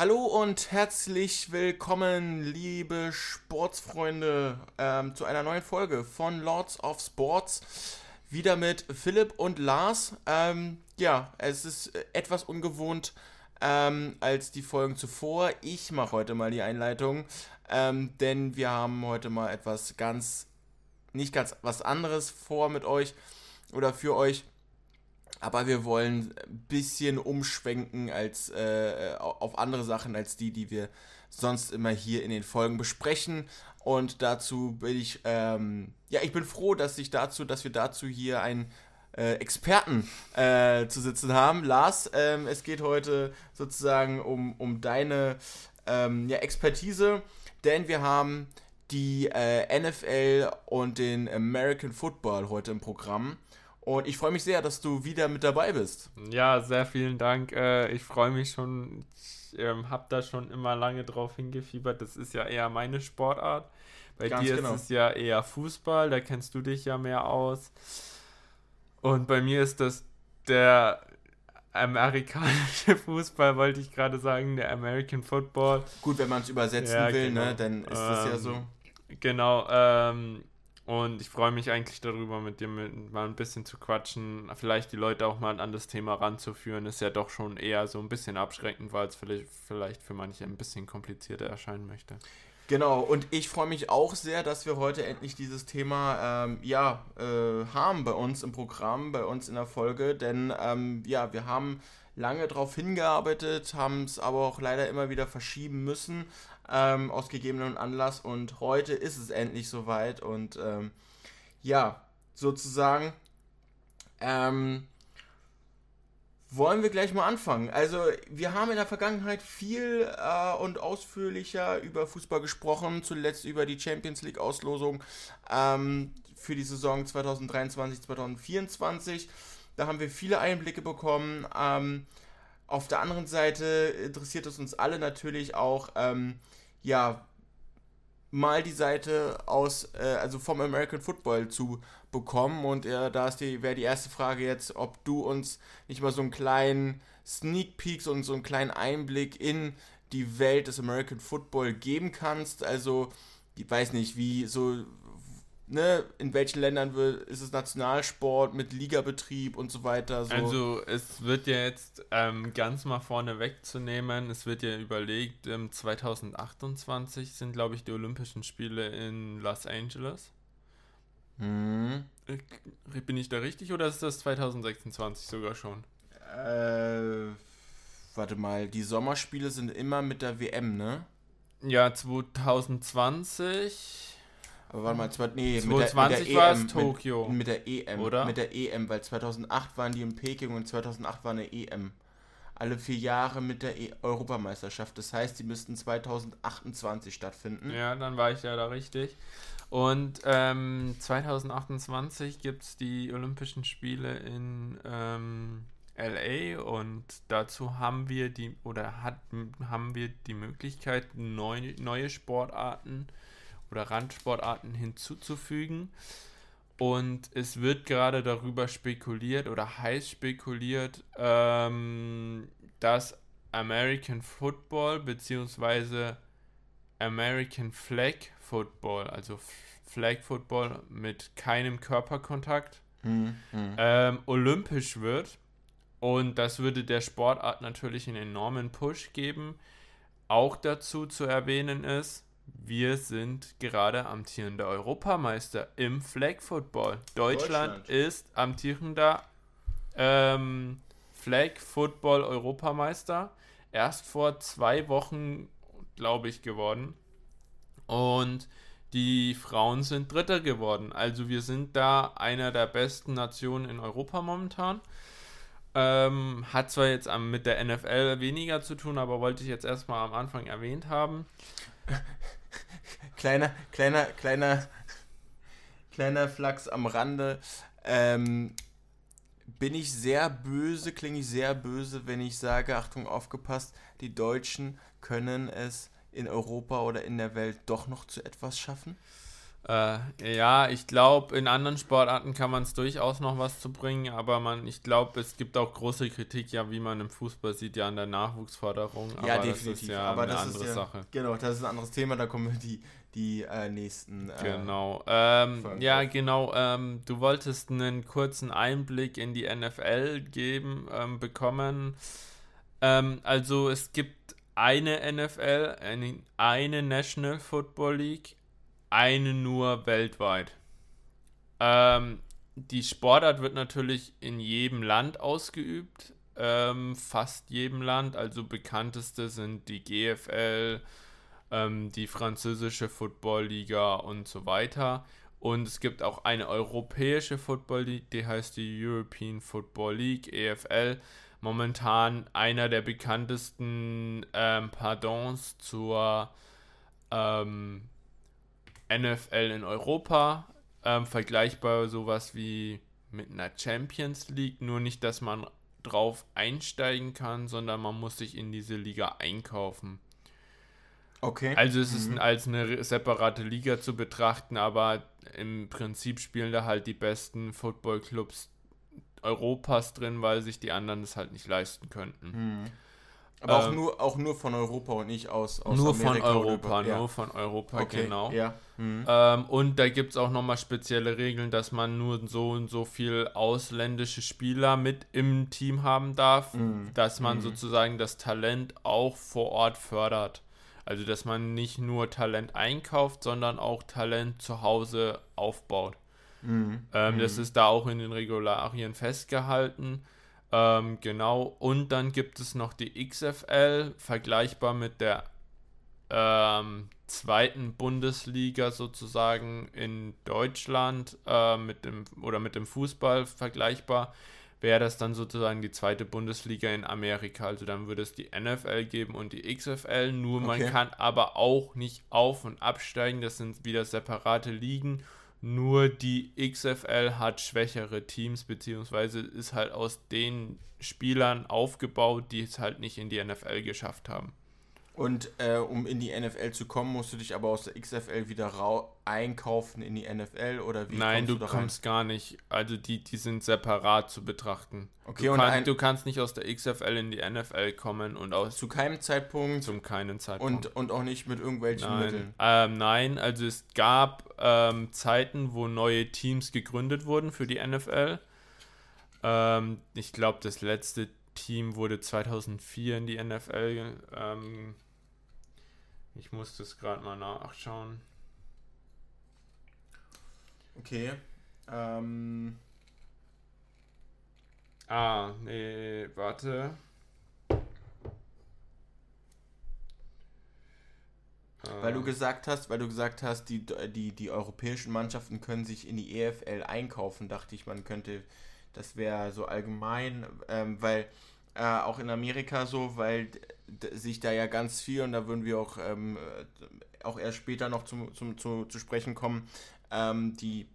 Hallo und herzlich willkommen, liebe Sportsfreunde, ähm, zu einer neuen Folge von Lords of Sports. Wieder mit Philipp und Lars. Ähm, ja, es ist etwas ungewohnt ähm, als die Folgen zuvor. Ich mache heute mal die Einleitung, ähm, denn wir haben heute mal etwas ganz, nicht ganz was anderes vor mit euch oder für euch. Aber wir wollen ein bisschen umschwenken als äh, auf andere Sachen als die, die wir sonst immer hier in den Folgen besprechen. Und dazu bin ich, ähm, ja, ich bin froh, dass ich dazu, dass wir dazu hier einen äh, Experten äh, zu sitzen haben. Lars, ähm, es geht heute sozusagen um, um deine ähm, ja, Expertise, denn wir haben die äh, NFL und den American Football heute im Programm. Und ich freue mich sehr, dass du wieder mit dabei bist. Ja, sehr vielen Dank. Äh, ich freue mich schon. Ich ähm, habe da schon immer lange drauf hingefiebert. Das ist ja eher meine Sportart. Bei Ganz dir genau. ist es ja eher Fußball. Da kennst du dich ja mehr aus. Und bei mir ist das der amerikanische Fußball, wollte ich gerade sagen, der American Football. Gut, wenn man es übersetzen ja, will, ne, genau. ne, dann ist das ja so. Genau, ähm, und ich freue mich eigentlich darüber, mit dir mal ein bisschen zu quatschen, vielleicht die Leute auch mal an das Thema ranzuführen, ist ja doch schon eher so ein bisschen abschreckend, weil es vielleicht, vielleicht für manche ein bisschen komplizierter erscheinen möchte. Genau, und ich freue mich auch sehr, dass wir heute endlich dieses Thema ähm, ja, äh, haben bei uns im Programm, bei uns in der Folge, denn ähm, ja, wir haben lange darauf hingearbeitet, haben es aber auch leider immer wieder verschieben müssen ähm, aus gegebenem Anlass und heute ist es endlich soweit und ähm, ja, sozusagen ähm, wollen wir gleich mal anfangen. Also wir haben in der Vergangenheit viel äh, und ausführlicher über Fußball gesprochen, zuletzt über die Champions League Auslosung ähm, für die Saison 2023-2024. Da haben wir viele Einblicke bekommen. Ähm, auf der anderen Seite interessiert es uns alle natürlich auch, ähm, ja, mal die Seite aus, äh, also vom American Football zu bekommen. Und äh, da die, wäre die erste Frage jetzt, ob du uns nicht mal so einen kleinen Sneak Peek und so einen kleinen Einblick in die Welt des American Football geben kannst. Also, ich weiß nicht, wie so ne, in welchen Ländern wird, ist es Nationalsport mit Ligabetrieb und so weiter. So. Also es wird ja jetzt ähm, ganz mal vorne wegzunehmen, es wird ja überlegt, ähm, 2028 sind glaube ich die Olympischen Spiele in Los Angeles. Hm. Bin ich da richtig oder ist das 2026 sogar schon? Äh, warte mal, die Sommerspiele sind immer mit der WM, ne? Ja, 2020 aber warte mal, zwei, nee, 2020 war es Tokio. Mit, mit, der EM, oder? Mit der EM, weil 2008 waren die in Peking und 2008 war eine EM. Alle vier Jahre mit der e Europameisterschaft. Das heißt, die müssten 2028 stattfinden. Ja, dann war ich ja da richtig. Und ähm, 2028 gibt es die Olympischen Spiele in ähm, LA und dazu haben wir die oder hat, haben wir die Möglichkeit, neu, neue Sportarten äh, oder Randsportarten hinzuzufügen. Und es wird gerade darüber spekuliert oder heiß spekuliert, ähm, dass American Football bzw. American Flag Football, also Flag Football mit keinem Körperkontakt, mhm. ähm, olympisch wird. Und das würde der Sportart natürlich einen enormen Push geben. Auch dazu zu erwähnen ist, wir sind gerade amtierender Europameister im Flag Football. Deutschland, Deutschland. ist amtierender ähm, Flag Football Europameister. Erst vor zwei Wochen, glaube ich, geworden. Und die Frauen sind Dritter geworden. Also wir sind da einer der besten Nationen in Europa momentan. Ähm, hat zwar jetzt mit der NFL weniger zu tun, aber wollte ich jetzt erstmal am Anfang erwähnt haben. kleiner, kleiner, kleiner, kleiner Flachs am Rande. Ähm, bin ich sehr böse, klinge ich sehr böse, wenn ich sage, Achtung, aufgepasst, die Deutschen können es in Europa oder in der Welt doch noch zu etwas schaffen? Äh, ja, ich glaube, in anderen Sportarten kann man es durchaus noch was zu bringen, aber man, ich glaube, es gibt auch große Kritik, ja, wie man im Fußball sieht, ja an der Nachwuchsförderung. Ja, definitiv. Das ist ja aber eine andere ja, Sache. Genau, das ist ein anderes Thema, da kommen die, die äh, nächsten. Äh, genau. Ähm, ja, genau. Ähm, du wolltest einen kurzen Einblick in die NFL geben, ähm, bekommen. Ähm, also es gibt eine NFL, eine, eine National Football League, eine nur weltweit. Ähm, die Sportart wird natürlich in jedem Land ausgeübt, ähm, fast jedem Land. Also bekannteste sind die GFL, ähm, die französische Football-Liga und so weiter. Und es gibt auch eine europäische Football League, die heißt die European Football League, EFL. Momentan einer der bekanntesten ähm, Pardons zur ähm, NFL in Europa. Ähm, vergleichbar sowas wie mit einer Champions League, nur nicht, dass man drauf einsteigen kann, sondern man muss sich in diese Liga einkaufen. Okay. Also es mhm. ist als eine separate Liga zu betrachten, aber im Prinzip spielen da halt die besten Footballclubs Europas drin, weil sich die anderen das halt nicht leisten könnten. Mhm. Aber ähm, auch, nur, auch nur von Europa und nicht aus, aus Nur Amerika von Europa, nur von Europa, okay, genau. Ja. Mhm. Ähm, und da gibt es auch nochmal spezielle Regeln, dass man nur so und so viel ausländische Spieler mit im Team haben darf, mhm. dass man mhm. sozusagen das Talent auch vor Ort fördert. Also, dass man nicht nur Talent einkauft, sondern auch Talent zu Hause aufbaut. Mhm. Ähm, das mhm. ist da auch in den Regularien festgehalten. Ähm, genau, und dann gibt es noch die XFL, vergleichbar mit der ähm, zweiten Bundesliga sozusagen in Deutschland äh, mit dem oder mit dem Fußball vergleichbar wäre das dann sozusagen die zweite Bundesliga in Amerika. Also dann würde es die NFL geben und die XFL. Nur man okay. kann aber auch nicht auf- und absteigen. Das sind wieder separate Ligen nur die XFL hat schwächere Teams, beziehungsweise ist halt aus den Spielern aufgebaut, die es halt nicht in die NFL geschafft haben. Und äh, um in die NFL zu kommen, musst du dich aber aus der XFL wieder einkaufen in die NFL oder wie? Nein, du, du kommst gar nicht. Also die, die sind separat zu betrachten. Okay, du, und kann, du kannst nicht aus der XFL in die NFL kommen und aus. Zu keinem Zeitpunkt. Zum keinen Zeitpunkt. Und, und auch nicht mit irgendwelchen nein. Mitteln. Ähm, nein, also es gab ähm, Zeiten, wo neue Teams gegründet wurden für die NFL. Ähm, ich glaube, das letzte Team wurde 2004 in die NFL ähm, ich muss das gerade mal nachschauen. Okay. Ähm. Ah, nee, warte. Weil du gesagt hast, weil du gesagt hast, die, die, die europäischen Mannschaften können sich in die EFL einkaufen, dachte ich, man könnte, das wäre so allgemein, ähm, weil äh, auch in Amerika so, weil sich da ja ganz viel, und da würden wir auch, ähm, äh, auch erst später noch zum, zum, zu, zu sprechen kommen, ähm, die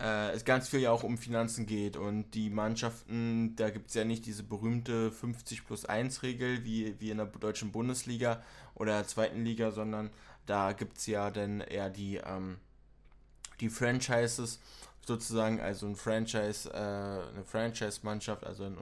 äh, es ganz viel ja auch um Finanzen geht und die Mannschaften, da gibt es ja nicht diese berühmte 50 plus 1 Regel wie, wie in der deutschen Bundesliga oder der zweiten Liga, sondern da gibt es ja dann eher die, ähm, die Franchises sozusagen, also ein Franchise, äh, eine Franchise-Mannschaft, also ein,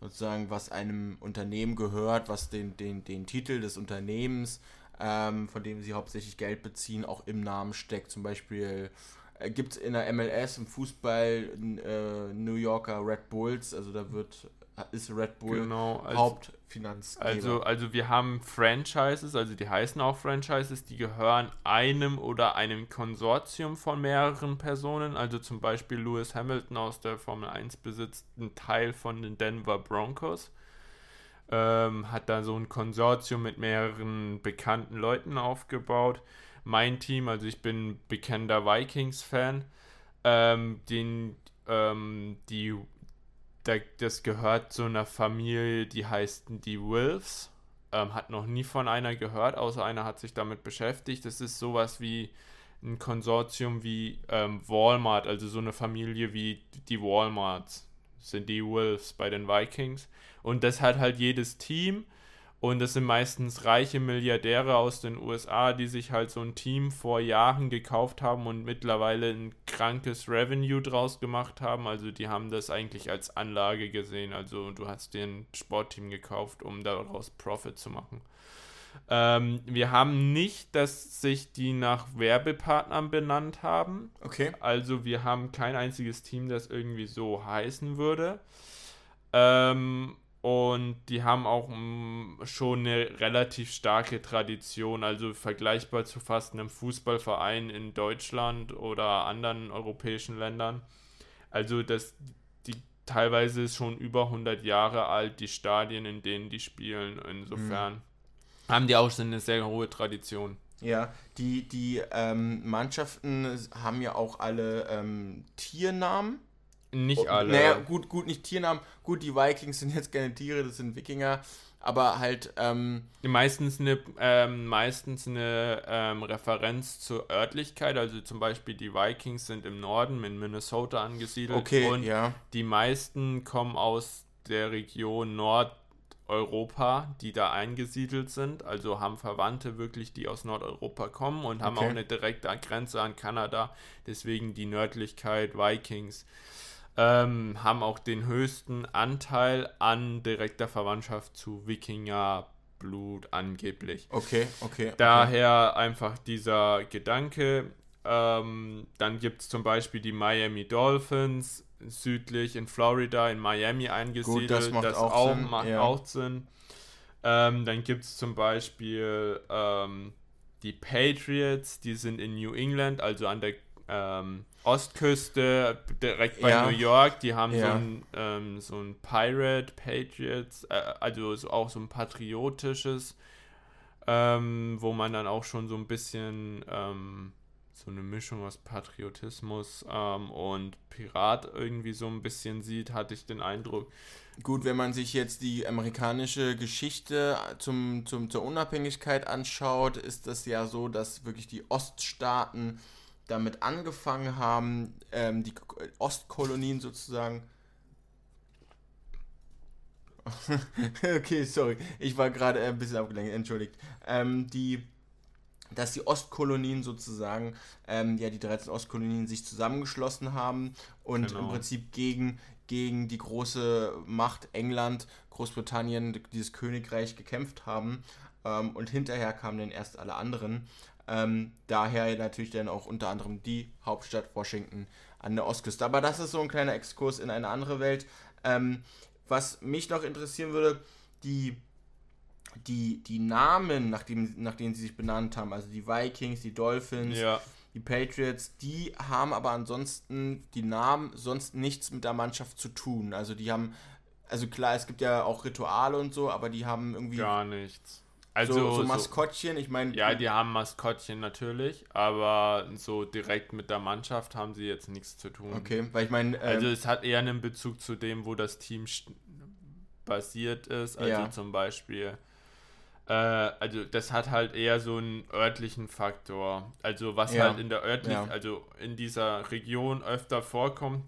sozusagen, was einem Unternehmen gehört, was den, den, den Titel des Unternehmens, ähm, von dem sie hauptsächlich Geld beziehen, auch im Namen steckt. Zum Beispiel äh, gibt es in der MLS im Fußball äh, New Yorker Red Bulls, also da wird ist Red Bull genau, also, Hauptfinanzgeber. Also, also wir haben Franchises, also die heißen auch Franchises, die gehören einem oder einem Konsortium von mehreren Personen. Also zum Beispiel Lewis Hamilton aus der Formel 1 besitzt einen Teil von den Denver Broncos. Ähm, hat da so ein Konsortium mit mehreren bekannten Leuten aufgebaut. Mein Team, also ich bin bekannter Vikings-Fan, ähm, den ähm, die das gehört zu einer Familie, die heißt die Wolves. Ähm, hat noch nie von einer gehört, außer einer hat sich damit beschäftigt. Das ist sowas wie ein Konsortium wie ähm, Walmart, also so eine Familie wie die Walmarts, sind die Wolves bei den Vikings. Und das hat halt jedes Team. Und das sind meistens reiche Milliardäre aus den USA, die sich halt so ein Team vor Jahren gekauft haben und mittlerweile ein krankes Revenue draus gemacht haben. Also die haben das eigentlich als Anlage gesehen. Also du hast dir ein Sportteam gekauft, um daraus Profit zu machen. Ähm, wir haben nicht, dass sich die nach Werbepartnern benannt haben. Okay. Also wir haben kein einziges Team, das irgendwie so heißen würde. Ähm, und die haben auch mm, schon eine relativ starke Tradition, also vergleichbar zu fast einem Fußballverein in Deutschland oder anderen europäischen Ländern. Also das, die teilweise ist schon über 100 Jahre alt, die Stadien, in denen die spielen. Insofern mhm. haben die auch so eine sehr hohe Tradition. Ja, die, die ähm, Mannschaften haben ja auch alle ähm, Tiernamen. Nicht alle. Naja, gut, gut, nicht Tiernamen. Gut, die Vikings sind jetzt keine Tiere, das sind Wikinger. Aber halt. Ähm, meistens eine, ähm, meistens eine ähm, Referenz zur Örtlichkeit. Also zum Beispiel die Vikings sind im Norden in Minnesota angesiedelt. Okay, und ja. die meisten kommen aus der Region Nordeuropa, die da eingesiedelt sind. Also haben Verwandte wirklich, die aus Nordeuropa kommen und haben okay. auch eine direkte Grenze an Kanada. Deswegen die Nördlichkeit Vikings ähm, haben auch den höchsten Anteil an direkter Verwandtschaft zu Wikingerblut angeblich. Okay, okay. Daher okay. einfach dieser Gedanke. Ähm, dann gibt es zum Beispiel die Miami Dolphins, südlich in Florida, in Miami eingesiedelt. Gut, das macht das auch, auch Sinn. Macht ja. auch Sinn. Ähm, dann gibt es zum Beispiel ähm, die Patriots, die sind in New England, also an der ähm, Ostküste, direkt bei ja. New York, die haben ja. so, ein, ähm, so ein Pirate Patriots, äh, also so auch so ein patriotisches, ähm, wo man dann auch schon so ein bisschen ähm, so eine Mischung aus Patriotismus ähm, und Pirat irgendwie so ein bisschen sieht, hatte ich den Eindruck. Gut, wenn man sich jetzt die amerikanische Geschichte zum, zum, zur Unabhängigkeit anschaut, ist das ja so, dass wirklich die Oststaaten damit angefangen haben, ähm, die Ostkolonien sozusagen. okay, sorry, ich war gerade ein bisschen abgelenkt, entschuldigt. Ähm, die, dass die Ostkolonien sozusagen, ähm, ja, die 13 Ostkolonien sich zusammengeschlossen haben und genau. im Prinzip gegen, gegen die große Macht England, Großbritannien, dieses Königreich gekämpft haben. Ähm, und hinterher kamen dann erst alle anderen. Ähm, daher natürlich dann auch unter anderem die Hauptstadt Washington an der Ostküste. Aber das ist so ein kleiner Exkurs in eine andere Welt. Ähm, was mich noch interessieren würde, die, die, die Namen, nach, dem, nach denen sie sich benannt haben, also die Vikings, die Dolphins, ja. die Patriots, die haben aber ansonsten die Namen sonst nichts mit der Mannschaft zu tun. Also die haben, also klar, es gibt ja auch Rituale und so, aber die haben irgendwie. Gar nichts. Also so, so Maskottchen, ich meine. Ja, die haben Maskottchen natürlich, aber so direkt mit der Mannschaft haben sie jetzt nichts zu tun. Okay, weil ich meine. Ähm, also es hat eher einen Bezug zu dem, wo das Team basiert ist. Also ja. zum Beispiel. Äh, also das hat halt eher so einen örtlichen Faktor. Also was ja. halt in der örtlichen, ja. also in dieser Region öfter vorkommt,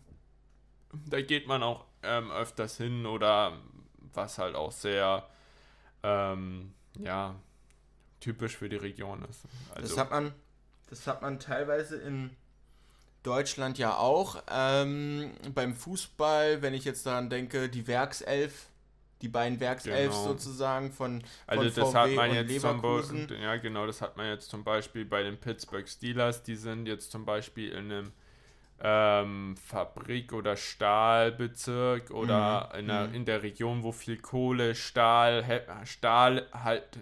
da geht man auch ähm, öfters hin oder was halt auch sehr ähm, ja, typisch für die Region ist. Also das hat man, das hat man teilweise in Deutschland ja auch. Ähm, beim Fußball, wenn ich jetzt daran denke, die Werkself, die beiden Werkself genau. sozusagen von, von also das VW hat man und jetzt Leverkusen. Zum, ja, genau, das hat man jetzt zum Beispiel bei den Pittsburgh Steelers. Die sind jetzt zum Beispiel in einem ähm, Fabrik- oder Stahlbezirk oder mhm. in, der, mhm. in der Region, wo viel Kohle, Stahl, He Stahl halt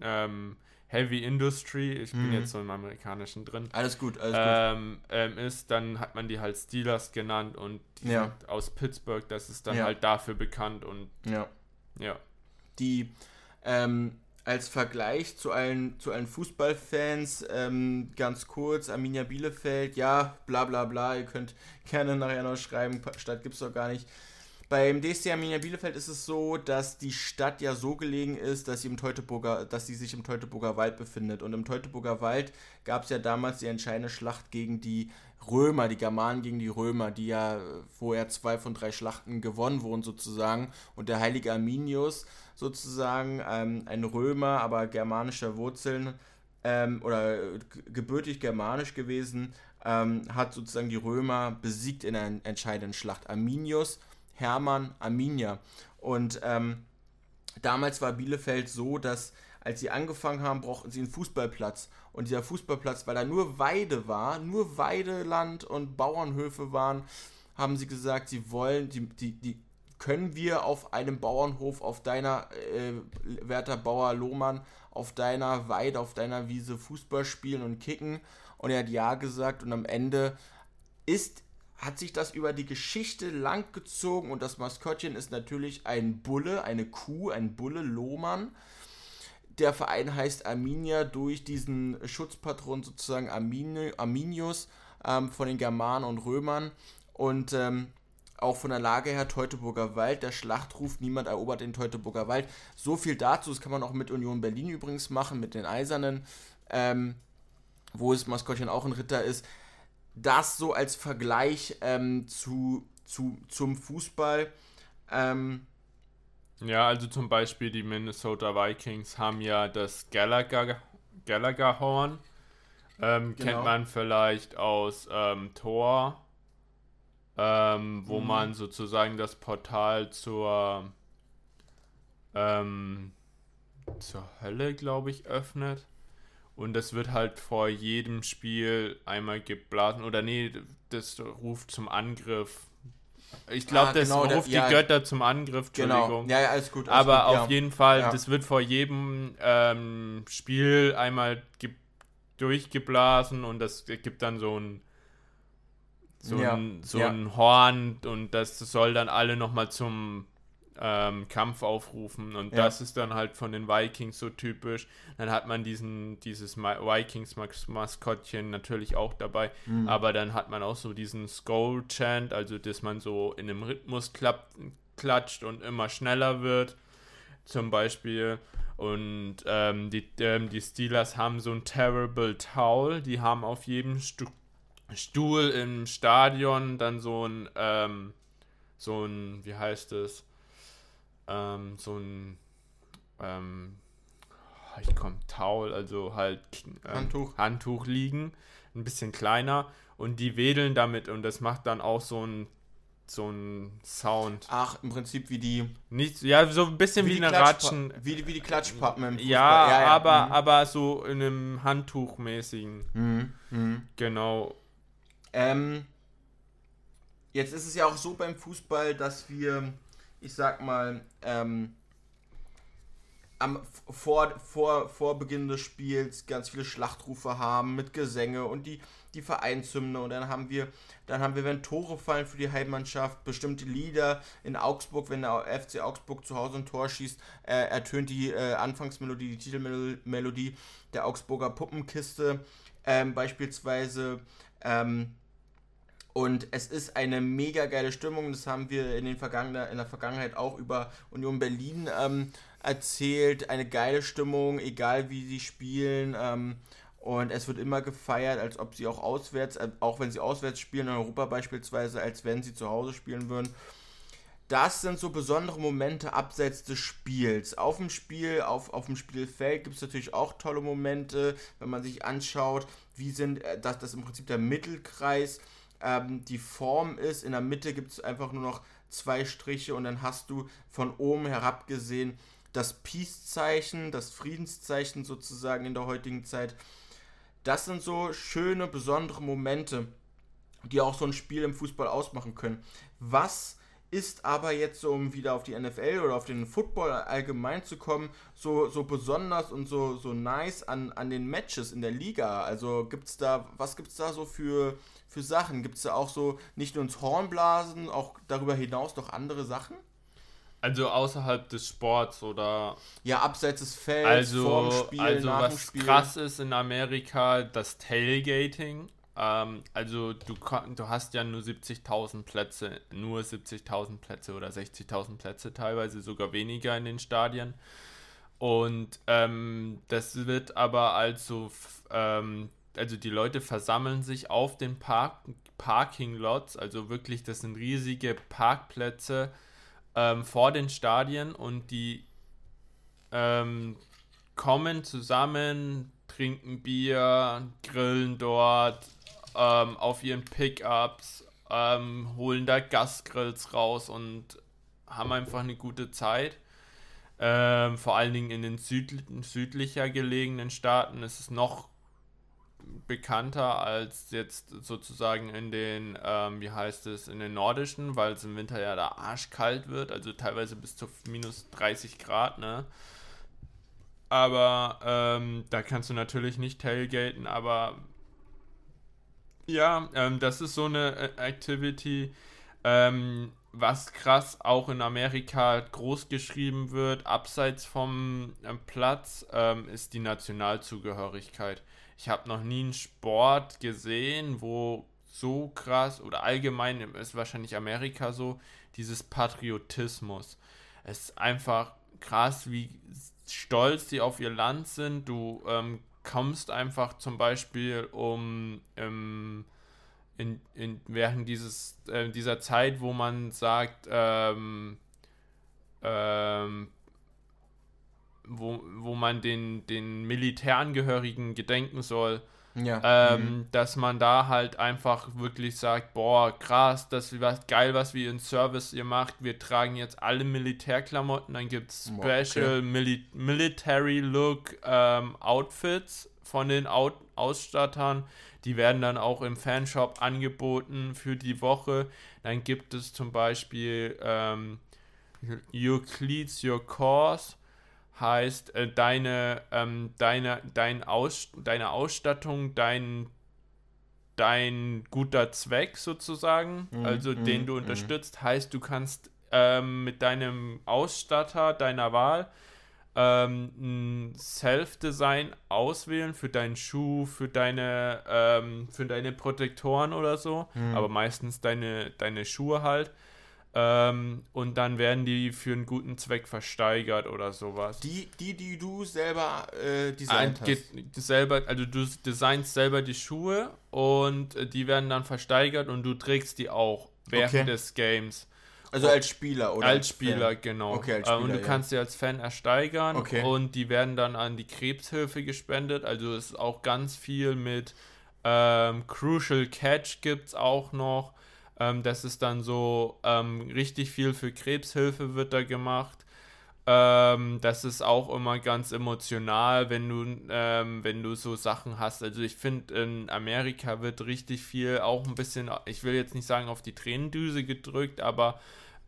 ähm, Heavy Industry, ich bin mhm. jetzt so im Amerikanischen drin. Alles gut, alles ähm, gut. Ähm, ist, dann hat man die halt Steelers genannt und die ja. sind aus Pittsburgh, das ist dann ja. halt dafür bekannt und ja. Ja. Die ähm, als Vergleich zu allen, zu allen Fußballfans, ähm, ganz kurz, Arminia Bielefeld, ja, bla bla bla, ihr könnt gerne nachher noch schreiben, Stadt gibt es doch gar nicht. Beim DSC Arminia Bielefeld ist es so, dass die Stadt ja so gelegen ist, dass sie, im Teutoburger, dass sie sich im Teutoburger Wald befindet. Und im Teutoburger Wald gab es ja damals die entscheidende Schlacht gegen die Römer, die Germanen gegen die Römer, die ja vorher zwei von drei Schlachten gewonnen wurden sozusagen. Und der heilige Arminius sozusagen, ähm, ein Römer, aber germanischer Wurzeln ähm, oder gebürtig germanisch gewesen, ähm, hat sozusagen die Römer besiegt in einer entscheidenden Schlacht. Arminius Hermann Arminia. Und ähm, damals war Bielefeld so, dass als sie angefangen haben, brauchten sie einen Fußballplatz. Und dieser Fußballplatz, weil da nur Weide war, nur Weideland und Bauernhöfe waren, haben sie gesagt, sie wollen, die, die, die können wir auf einem Bauernhof, auf deiner, äh, werter Bauer Lohmann, auf deiner Weide, auf deiner Wiese Fußball spielen und kicken. Und er hat ja gesagt und am Ende ist hat sich das über die Geschichte lang gezogen und das Maskottchen ist natürlich ein Bulle, eine Kuh, ein Bulle Lohmann. Der Verein heißt Arminia durch diesen Schutzpatron sozusagen Armini, Arminius ähm, von den Germanen und Römern und ähm, auch von der Lage her Teutoburger Wald, der Schlachtruf, niemand erobert den Teutoburger Wald. So viel dazu, das kann man auch mit Union Berlin übrigens machen, mit den Eisernen, ähm, wo das Maskottchen auch ein Ritter ist das so als Vergleich ähm, zu, zu, zum Fußball. Ähm, ja, also zum Beispiel die Minnesota Vikings haben ja das Gallagher, Gallagher Horn. Ähm, genau. Kennt man vielleicht aus ähm, Tor, ähm, wo mhm. man sozusagen das Portal zur, ähm, zur Hölle, glaube ich, öffnet. Und das wird halt vor jedem Spiel einmal geblasen. Oder nee, das ruft zum Angriff. Ich glaube, ah, genau, das ruft der, die Götter zum Angriff. Genau. Entschuldigung. Genau. Ja, ja, alles gut. Alles Aber gut, auf ja. jeden Fall, ja. das wird vor jedem ähm, Spiel einmal durchgeblasen und das gibt dann so ein so, ein, so ein Horn und das soll dann alle nochmal zum ähm, Kampf aufrufen. Und ja. das ist dann halt von den Vikings so typisch. Dann hat man diesen, dieses Vikings-Maskottchen natürlich auch dabei. Mhm. Aber dann hat man auch so diesen Skull-Chant, also dass man so in einem Rhythmus klappt, klatscht und immer schneller wird. Zum Beispiel. Und ähm, die, ähm, die Steelers haben so ein Terrible Towel. Die haben auf jedem Stu Stuhl im Stadion dann so ein, ähm, so ein, wie heißt es? Ähm, so ein ähm, ich komme Taul, also halt ähm, Handtuch. Handtuch liegen, ein bisschen kleiner und die wedeln damit und das macht dann auch so ein so ein Sound. Ach, im Prinzip wie die. Nicht, ja, so ein bisschen wie, wie eine Ratschen. Wie, wie die Klatschpappen im Fußball. Ja, ja, ja. Aber, mhm. aber so in einem Handtuchmäßigen. Mhm. Mhm. Genau. Ähm, jetzt ist es ja auch so beim Fußball, dass wir ich sag mal, ähm, am, vor, vor, vor Beginn des Spiels ganz viele Schlachtrufe haben mit Gesänge und die, die Vereinshymne. Und dann haben wir, dann haben wir, wenn Tore fallen für die Heimmannschaft, bestimmte Lieder in Augsburg, wenn der FC Augsburg zu Hause ein Tor schießt, äh, ertönt die äh, Anfangsmelodie, die Titelmelodie der Augsburger Puppenkiste, ähm, beispielsweise ähm, und es ist eine mega geile Stimmung. Das haben wir in, den Vergangen in der Vergangenheit auch über Union Berlin ähm, erzählt. Eine geile Stimmung, egal wie sie spielen. Ähm, und es wird immer gefeiert, als ob sie auch auswärts, äh, auch wenn sie auswärts spielen, in Europa beispielsweise, als wenn sie zu Hause spielen würden. Das sind so besondere Momente abseits des Spiels. Auf dem Spiel, auf, auf dem Spielfeld gibt es natürlich auch tolle Momente, wenn man sich anschaut, wie sind, äh, das, das im Prinzip der Mittelkreis ähm, die Form ist. In der Mitte gibt es einfach nur noch zwei Striche und dann hast du von oben herab gesehen das Peace-Zeichen, das Friedenszeichen sozusagen in der heutigen Zeit. Das sind so schöne, besondere Momente, die auch so ein Spiel im Fußball ausmachen können. Was ist aber jetzt so, um wieder auf die NFL oder auf den Football allgemein zu kommen, so, so besonders und so, so nice an, an den Matches in der Liga? Also gibt's da, was gibt es da so für, für Sachen? Gibt es da auch so nicht nur ins Hornblasen, auch darüber hinaus noch andere Sachen? Also außerhalb des Sports oder. Ja, abseits des Felds, also, vorm Spiel, also nach was dem Spiel. krass ist in Amerika, das Tailgating. Ähm, also du, du hast ja nur 70.000 Plätze, nur 70.000 Plätze oder 60.000 Plätze teilweise, sogar weniger in den Stadien. Und ähm, das wird aber also, ähm, also die Leute versammeln sich auf den Park, Parking Lots, also wirklich, das sind riesige Parkplätze ähm, vor den Stadien und die ähm, kommen zusammen, trinken Bier, grillen dort ähm, auf ihren Pickups, ähm, holen da Gasgrills raus und haben einfach eine gute Zeit. Ähm, vor allen Dingen in den süd südlicher gelegenen Staaten ist es noch bekannter als jetzt sozusagen in den, ähm, wie heißt es, in den nordischen, weil es im Winter ja da arschkalt wird, also teilweise bis zu minus 30 Grad, ne? Aber ähm, da kannst du natürlich nicht tailgaten, aber ja, ähm, das ist so eine äh, Activity, ähm, was krass auch in Amerika groß geschrieben wird, abseits vom äh, Platz, ähm, ist die Nationalzugehörigkeit. Ich habe noch nie einen Sport gesehen, wo so krass oder allgemein ist wahrscheinlich Amerika so, dieses Patriotismus. Es ist einfach krass, wie stolz die auf ihr Land sind. Du ähm, kommst einfach zum Beispiel um ähm, in, in, während dieses, äh, dieser Zeit, wo man sagt, ähm, ähm, wo, wo man den, den Militärangehörigen gedenken soll, ja. Ähm, mhm. dass man da halt einfach wirklich sagt, boah, krass, das ist was geil, was wir in Service ihr macht. Wir tragen jetzt alle Militärklamotten, dann gibt es Special okay. Mili Military Look ähm, Outfits von den Out Ausstattern. Die werden dann auch im Fanshop angeboten für die Woche. Dann gibt es zum Beispiel ähm, Your Cleats, Your Cause. Heißt, äh, deine, ähm, deine, dein Aus, deine Ausstattung, dein, dein guter Zweck sozusagen, mhm, also den mhm, du mhm. unterstützt, heißt, du kannst ähm, mit deinem Ausstatter deiner Wahl ähm, ein Self-Design auswählen für deinen Schuh, für deine, ähm, für deine Protektoren oder so, mhm. aber meistens deine, deine Schuhe halt. Ähm, und dann werden die für einen guten Zweck versteigert oder sowas. Die, die, die du selber äh, designt Ein, hast. Selber, also du designst selber die Schuhe und äh, die werden dann versteigert und du trägst die auch während okay. des Games. Also als Spieler, oder? Als Spieler, Fan. genau. Okay, als Spieler, und du ja. kannst sie als Fan ersteigern okay. und die werden dann an die Krebshilfe gespendet. Also es ist auch ganz viel mit ähm, Crucial Catch gibt es auch noch. Ähm, das ist dann so ähm, richtig viel für Krebshilfe wird da gemacht. Ähm, das ist auch immer ganz emotional, wenn du, ähm, wenn du so Sachen hast. Also ich finde, in Amerika wird richtig viel auch ein bisschen, ich will jetzt nicht sagen auf die Tränendüse gedrückt, aber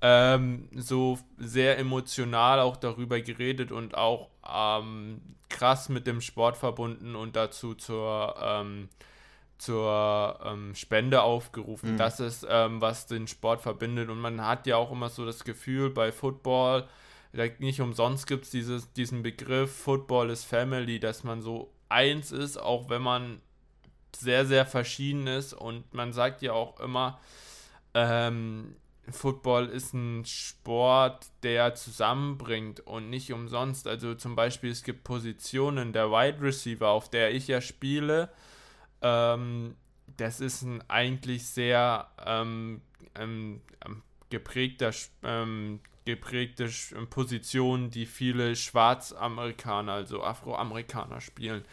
ähm, so sehr emotional auch darüber geredet und auch ähm, krass mit dem Sport verbunden und dazu zur, ähm, zur ähm, Spende aufgerufen. Mhm. Das ist, ähm, was den Sport verbindet. Und man hat ja auch immer so das Gefühl bei Football, nicht umsonst gibt es diesen Begriff Football is Family, dass man so eins ist, auch wenn man sehr, sehr verschieden ist. Und man sagt ja auch immer, ähm, Football ist ein Sport, der zusammenbringt und nicht umsonst. Also zum Beispiel, es gibt Positionen der Wide Receiver, auf der ich ja spiele. Ähm, das ist ein eigentlich sehr ähm, ähm, geprägter, ähm, geprägte Position, die viele Schwarzamerikaner, also Afroamerikaner spielen.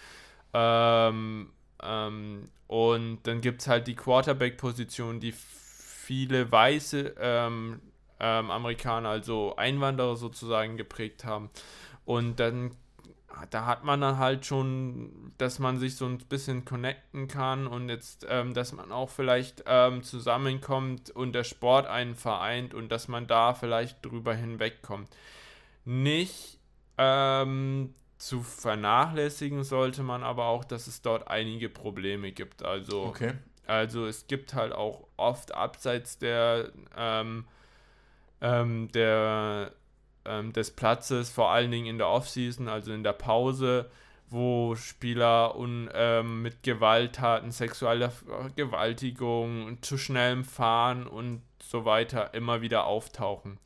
Ähm, ähm, und dann gibt es halt die Quarterback-Position, die viele weiße ähm, ähm, Amerikaner, also Einwanderer sozusagen geprägt haben. Und dann, da hat man dann halt schon, dass man sich so ein bisschen connecten kann und jetzt, ähm, dass man auch vielleicht ähm, zusammenkommt und der Sport einen vereint und dass man da vielleicht drüber hinwegkommt. Nicht ähm, zu vernachlässigen sollte man aber auch, dass es dort einige Probleme gibt. Also okay. Also es gibt halt auch oft abseits der, ähm, ähm, der ähm, des Platzes, vor allen Dingen in der Offseason, also in der Pause, wo Spieler un, ähm, mit Gewalttaten, sexueller Gewaltigung, zu schnellem Fahren und so weiter immer wieder auftauchen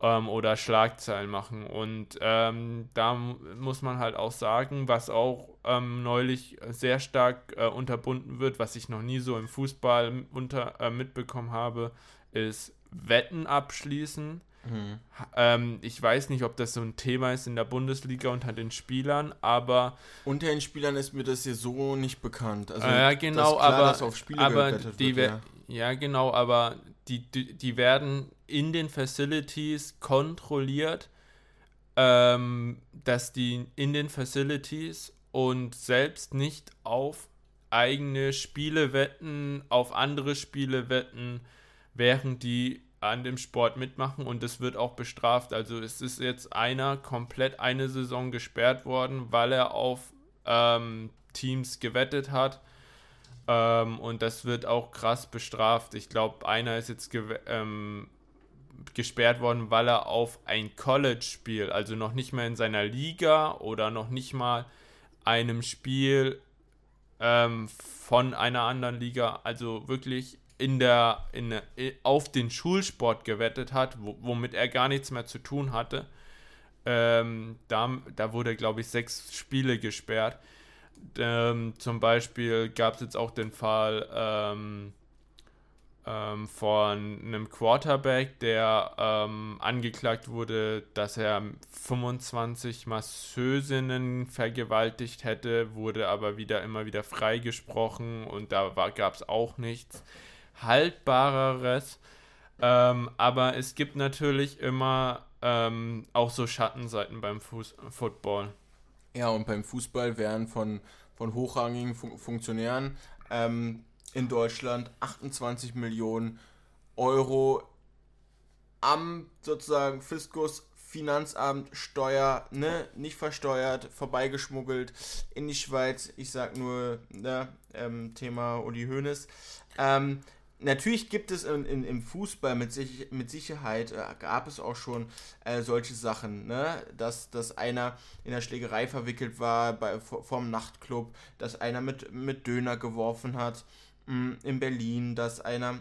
ähm, oder Schlagzeilen machen. Und ähm, da muss man halt auch sagen, was auch ähm, neulich sehr stark äh, unterbunden wird, was ich noch nie so im Fußball unter, äh, mitbekommen habe, ist Wetten abschließen Mhm. Ähm, ich weiß nicht, ob das so ein Thema ist in der Bundesliga unter den Spielern, aber. Unter den Spielern ist mir das hier so nicht bekannt. Also, ja, genau, klar, aber. aber die wird, ja. ja, genau, aber die, die, die werden in den Facilities kontrolliert, ähm, dass die in den Facilities und selbst nicht auf eigene Spiele wetten, auf andere Spiele wetten, während die an dem Sport mitmachen und es wird auch bestraft. Also es ist jetzt einer komplett eine Saison gesperrt worden, weil er auf ähm, Teams gewettet hat. Ähm, und das wird auch krass bestraft. Ich glaube, einer ist jetzt ähm, gesperrt worden, weil er auf ein College-Spiel, also noch nicht mal in seiner Liga oder noch nicht mal einem Spiel ähm, von einer anderen Liga, also wirklich in der, in, auf den Schulsport gewettet hat, womit er gar nichts mehr zu tun hatte. Ähm, da, da wurde, glaube ich, sechs Spiele gesperrt. Ähm, zum Beispiel gab es jetzt auch den Fall ähm, ähm, von einem Quarterback, der ähm, angeklagt wurde, dass er 25 Masseusinnen vergewaltigt hätte, wurde aber wieder immer wieder freigesprochen und da gab es auch nichts haltbareres. Ähm, aber es gibt natürlich immer ähm, auch so Schattenseiten beim Fuß Football. Ja, und beim Fußball werden von, von hochrangigen Fun Funktionären ähm, in Deutschland 28 Millionen Euro am sozusagen Fiskus Finanzamt, Steuer, ne, nicht versteuert, vorbeigeschmuggelt in die Schweiz. Ich sag nur, ne, ähm, Thema Uli Hoeneß. Ähm, natürlich gibt es in, in, im Fußball mit, sich, mit Sicherheit, äh, gab es auch schon äh, solche Sachen, ne? dass, dass einer in der Schlägerei verwickelt war bei, vom Nachtclub, dass einer mit, mit Döner geworfen hat mh, mm, in Berlin, dass einer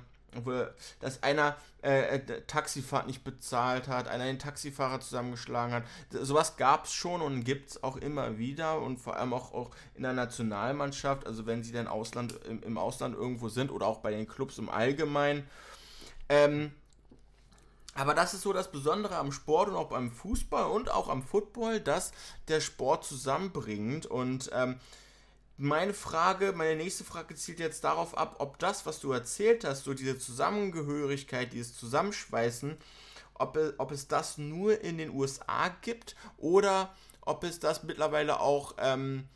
dass einer äh, äh, Taxifahrt nicht bezahlt hat, einer den Taxifahrer zusammengeschlagen hat. Sowas gab es schon und gibt es auch immer wieder und vor allem auch, auch in der Nationalmannschaft, also wenn sie dann Ausland, im, im Ausland irgendwo sind oder auch bei den Clubs im Allgemeinen. Ähm, aber das ist so das Besondere am Sport und auch beim Fußball und auch am Football, dass der Sport zusammenbringt und ähm, meine Frage, meine nächste Frage zielt jetzt darauf ab, ob das, was du erzählt hast, so diese Zusammengehörigkeit, dieses Zusammenschweißen, ob, ob es das nur in den USA gibt oder ob es das mittlerweile auch ähm,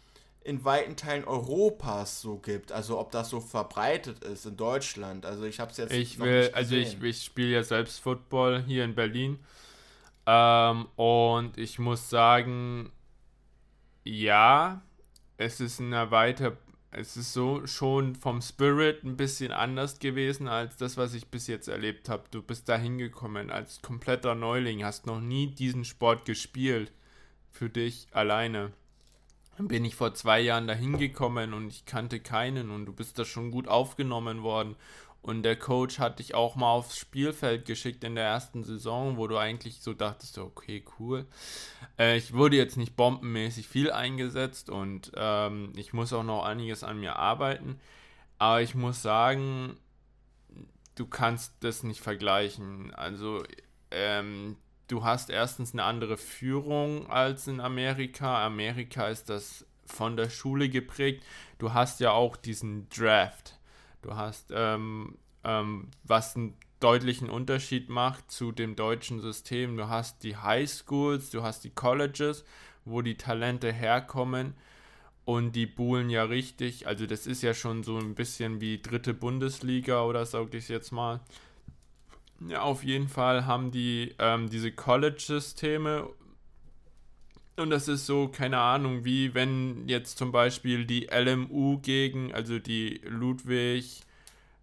in weiten Teilen Europas so gibt. Also ob das so verbreitet ist in Deutschland. Also ich habe es jetzt ich will, Also ich, ich spiele ja selbst Football hier in Berlin. Ähm, und ich muss sagen, ja, es ist eine weiter, es ist so schon vom Spirit ein bisschen anders gewesen als das, was ich bis jetzt erlebt habe. Du bist da hingekommen als kompletter Neuling, hast noch nie diesen Sport gespielt für dich alleine. Dann bin ich vor zwei Jahren da hingekommen und ich kannte keinen und du bist da schon gut aufgenommen worden und der Coach hat dich auch mal aufs Spielfeld geschickt in der ersten Saison, wo du eigentlich so dachtest, okay, cool. Äh, ich wurde jetzt nicht bombenmäßig viel eingesetzt und ähm, ich muss auch noch einiges an mir arbeiten. Aber ich muss sagen, du kannst das nicht vergleichen. Also, ähm, du hast erstens eine andere Führung als in Amerika. Amerika ist das von der Schule geprägt. Du hast ja auch diesen Draft. Du hast, ähm, ähm, was einen deutlichen Unterschied macht zu dem deutschen System. Du hast die High Schools, du hast die Colleges, wo die Talente herkommen und die buhlen ja richtig. Also das ist ja schon so ein bisschen wie dritte Bundesliga oder sag ich jetzt mal. Ja, auf jeden Fall haben die ähm, diese College-Systeme und das ist so, keine Ahnung, wie wenn jetzt zum Beispiel die LMU gegen, also die Ludwig,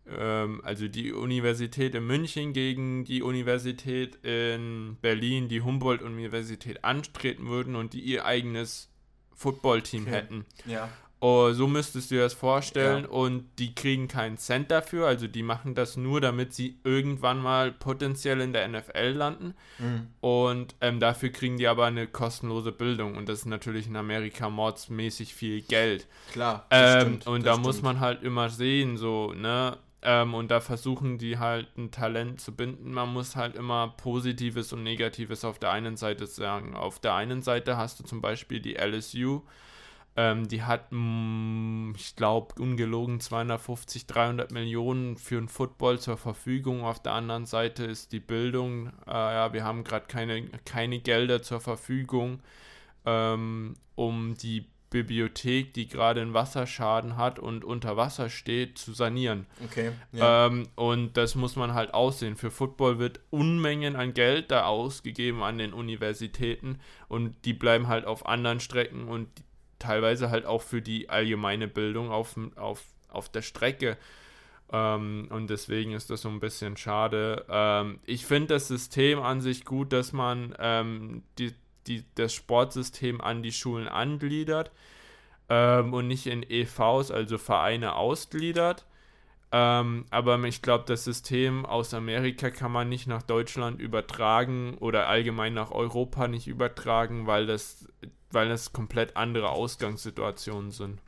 ähm, also die Universität in München gegen die Universität in Berlin, die Humboldt-Universität antreten würden und die ihr eigenes Footballteam okay. hätten. Ja. Oh, so müsstest du dir das vorstellen. Ja. Und die kriegen keinen Cent dafür. Also die machen das nur, damit sie irgendwann mal potenziell in der NFL landen. Mhm. Und ähm, dafür kriegen die aber eine kostenlose Bildung. Und das ist natürlich in Amerika mordsmäßig viel Geld. Klar. Ähm, stimmt, und da stimmt. muss man halt immer sehen, so, ne? Ähm, und da versuchen die halt ein Talent zu binden. Man muss halt immer Positives und Negatives auf der einen Seite sagen. Auf der einen Seite hast du zum Beispiel die LSU ähm, die hat, mh, ich glaube, ungelogen 250, 300 Millionen für den Football zur Verfügung. Auf der anderen Seite ist die Bildung, äh, ja, wir haben gerade keine, keine Gelder zur Verfügung, ähm, um die Bibliothek, die gerade einen Wasserschaden hat und unter Wasser steht, zu sanieren. Okay. Ja. Ähm, und das muss man halt aussehen. Für Football wird Unmengen an Geld da ausgegeben an den Universitäten und die bleiben halt auf anderen Strecken und teilweise halt auch für die allgemeine Bildung auf, auf, auf der Strecke. Ähm, und deswegen ist das so ein bisschen schade. Ähm, ich finde das System an sich gut, dass man ähm, die, die, das Sportsystem an die Schulen angliedert ähm, und nicht in EVs, also Vereine, ausgliedert. Ähm, aber ich glaube, das System aus Amerika kann man nicht nach Deutschland übertragen oder allgemein nach Europa nicht übertragen, weil das weil das komplett andere Ausgangssituationen sind.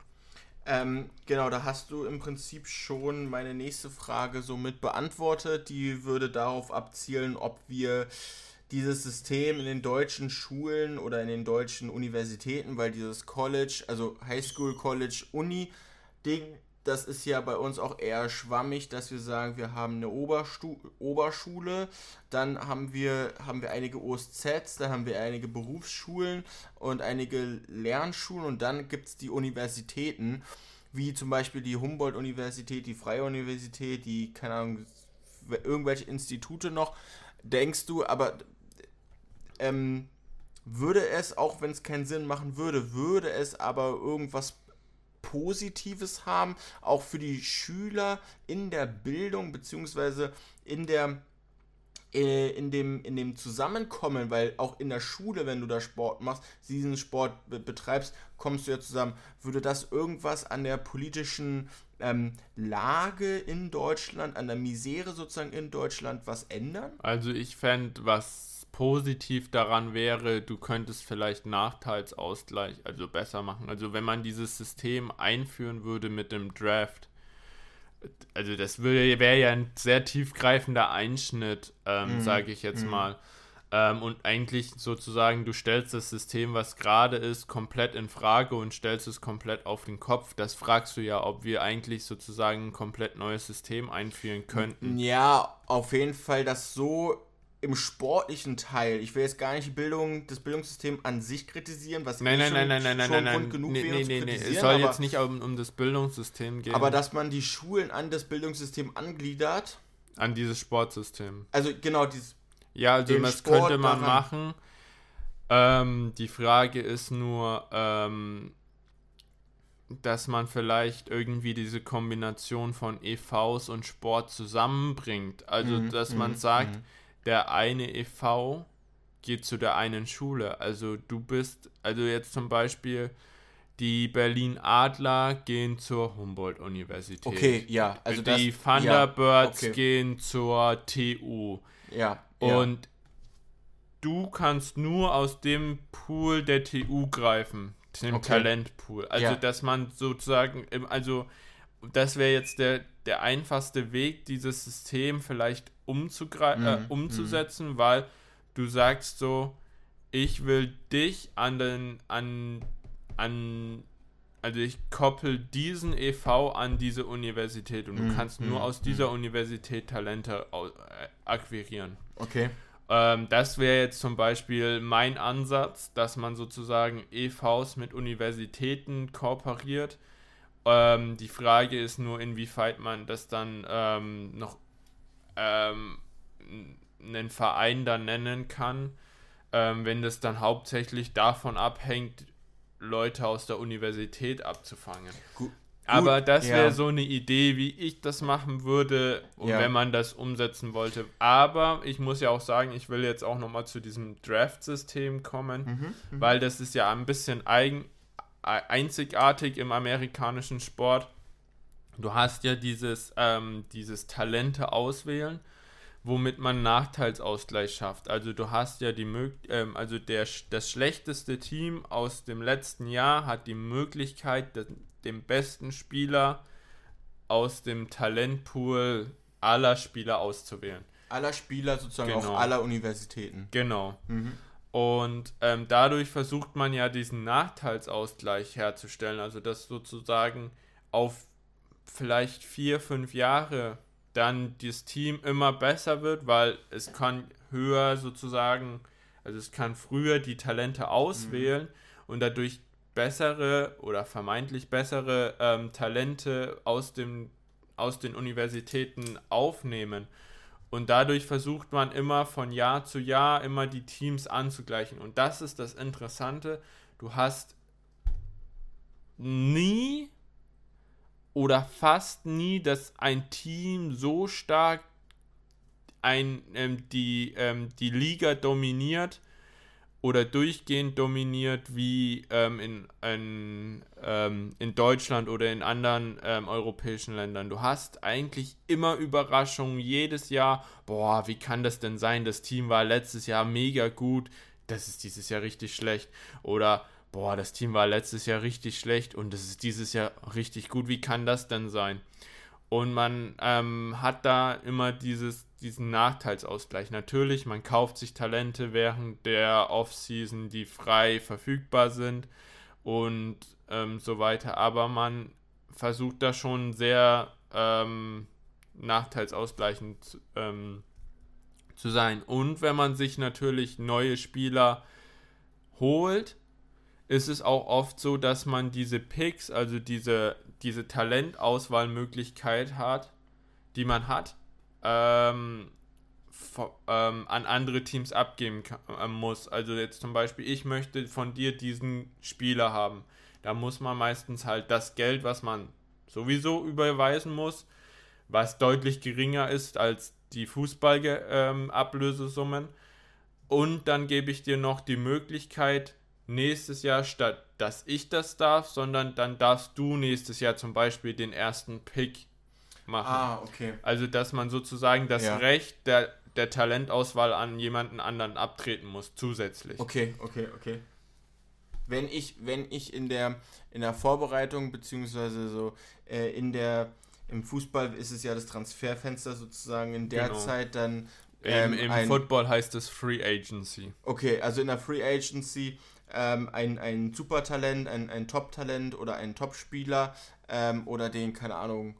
Ähm, genau, da hast du im Prinzip schon meine nächste Frage somit beantwortet. Die würde darauf abzielen, ob wir dieses System in den deutschen Schulen oder in den deutschen Universitäten, weil dieses College, also Highschool, College, Uni, Ding das ist ja bei uns auch eher schwammig, dass wir sagen, wir haben eine Oberstu Oberschule, dann haben wir, haben wir einige OSZs, dann haben wir einige Berufsschulen und einige Lernschulen und dann gibt es die Universitäten, wie zum Beispiel die Humboldt-Universität, die Freie Universität, die, keine Ahnung, irgendwelche Institute noch. Denkst du, aber ähm, würde es, auch wenn es keinen Sinn machen würde, würde es aber irgendwas Positives haben, auch für die Schüler in der Bildung beziehungsweise in der äh, in dem, in dem Zusammenkommen, weil auch in der Schule, wenn du da Sport machst, diesen Sport betreibst, kommst du ja zusammen. Würde das irgendwas an der politischen ähm, Lage in Deutschland, an der Misere sozusagen in Deutschland was ändern? Also ich fände, was positiv daran wäre, du könntest vielleicht Nachteilsausgleich, also besser machen. Also wenn man dieses System einführen würde mit dem Draft, also das wäre ja ein sehr tiefgreifender Einschnitt, ähm, mhm. sage ich jetzt mhm. mal. Ähm, und eigentlich sozusagen, du stellst das System, was gerade ist, komplett in Frage und stellst es komplett auf den Kopf. Das fragst du ja, ob wir eigentlich sozusagen ein komplett neues System einführen könnten. Ja, auf jeden Fall das so im sportlichen Teil. Ich will jetzt gar nicht Bildung, das Bildungssystem an sich kritisieren, was nein, eh nein, schon, nein, nein, nein, schon nein, nein, Grund genug nein, wäre, nee, nein, nee. Es soll aber, jetzt nicht um, um das Bildungssystem gehen. Aber dass man die Schulen an das Bildungssystem angliedert. An dieses Sportsystem. Also genau, dieses. Ja, also das Sport könnte man daran. machen. Ähm, die Frage ist nur, ähm, dass man vielleicht irgendwie diese Kombination von EVs und Sport zusammenbringt. Also, mhm, dass man mhm, sagt, mhm der eine EV geht zu der einen Schule. Also du bist, also jetzt zum Beispiel die Berlin Adler gehen zur Humboldt-Universität. Okay, ja. Also die das, Thunderbirds ja, okay. gehen zur TU. Ja. Und ja. du kannst nur aus dem Pool der TU greifen, dem okay. Talentpool. Also ja. dass man sozusagen, also das wäre jetzt der, der einfachste Weg, dieses System vielleicht umzugre äh, mhm. umzusetzen, weil du sagst so, ich will dich an den, an, an, also ich koppel diesen EV an diese Universität und du mhm. kannst nur mhm. aus dieser. Universität Talente äh, akquirieren. Okay. Ähm, das wäre jetzt zum Beispiel mein Ansatz, dass man sozusagen EVs mit Universitäten kooperiert ähm, die Frage ist nur, inwieweit man das dann ähm, noch ähm, einen Verein dann nennen kann, ähm, wenn das dann hauptsächlich davon abhängt, Leute aus der Universität abzufangen. Gut. Aber das wäre ja. so eine Idee, wie ich das machen würde, ja. wenn man das umsetzen wollte. Aber ich muss ja auch sagen, ich will jetzt auch nochmal zu diesem Draft-System kommen, mhm, mhm, weil das ist ja ein bisschen eigen, einzigartig im amerikanischen Sport. Du hast ja dieses, ähm, dieses Talente auswählen, womit man Nachteilsausgleich schafft. Also du hast ja die Möglichkeit, ähm, also der, das schlechteste Team aus dem letzten Jahr hat die Möglichkeit, den, den besten Spieler aus dem Talentpool aller Spieler auszuwählen. Aller Spieler sozusagen genau. auch aller Universitäten. Genau. Mhm. Und ähm, dadurch versucht man ja diesen Nachteilsausgleich herzustellen, also dass sozusagen auf vielleicht vier, fünf Jahre dann das Team immer besser wird, weil es kann höher sozusagen, also es kann früher die Talente auswählen mhm. und dadurch bessere oder vermeintlich bessere ähm, Talente aus, dem, aus den Universitäten aufnehmen. Und dadurch versucht man immer von Jahr zu Jahr immer die Teams anzugleichen. Und das ist das Interessante. Du hast nie oder fast nie, dass ein Team so stark ein, ähm, die, ähm, die Liga dominiert oder durchgehend dominiert wie ähm, in, in, ähm, in Deutschland oder in anderen ähm, europäischen Ländern. Du hast eigentlich immer Überraschungen jedes Jahr. Boah, wie kann das denn sein? Das Team war letztes Jahr mega gut, das ist dieses Jahr richtig schlecht. Oder boah, das Team war letztes Jahr richtig schlecht und das ist dieses Jahr richtig gut. Wie kann das denn sein? Und man ähm, hat da immer dieses, diesen Nachteilsausgleich. Natürlich, man kauft sich Talente während der Offseason, die frei verfügbar sind und ähm, so weiter. Aber man versucht da schon sehr ähm, nachteilsausgleichend ähm, zu sein. Und wenn man sich natürlich neue Spieler holt, ist es auch oft so, dass man diese Picks, also diese, diese Talentauswahlmöglichkeit hat, die man hat, ähm, ähm, an andere Teams abgeben kann, äh, muss. Also jetzt zum Beispiel, ich möchte von dir diesen Spieler haben. Da muss man meistens halt das Geld, was man sowieso überweisen muss, was deutlich geringer ist als die Fußballablösesummen. Ähm, und dann gebe ich dir noch die Möglichkeit, nächstes Jahr statt dass ich das darf, sondern dann darfst du nächstes Jahr zum Beispiel den ersten Pick machen. Ah, okay. Also dass man sozusagen das ja. Recht der, der Talentauswahl an jemanden anderen abtreten muss, zusätzlich. Okay, okay, okay. Wenn ich, wenn ich in der in der Vorbereitung, beziehungsweise so äh, in der im Fußball ist es ja das Transferfenster sozusagen in der genau. Zeit dann ähm, Im, im Football heißt es Free Agency. Okay, also in der Free Agency ähm, ein, ein Supertalent, ein, ein Top-Talent oder ein Top-Spieler ähm, oder den, keine Ahnung,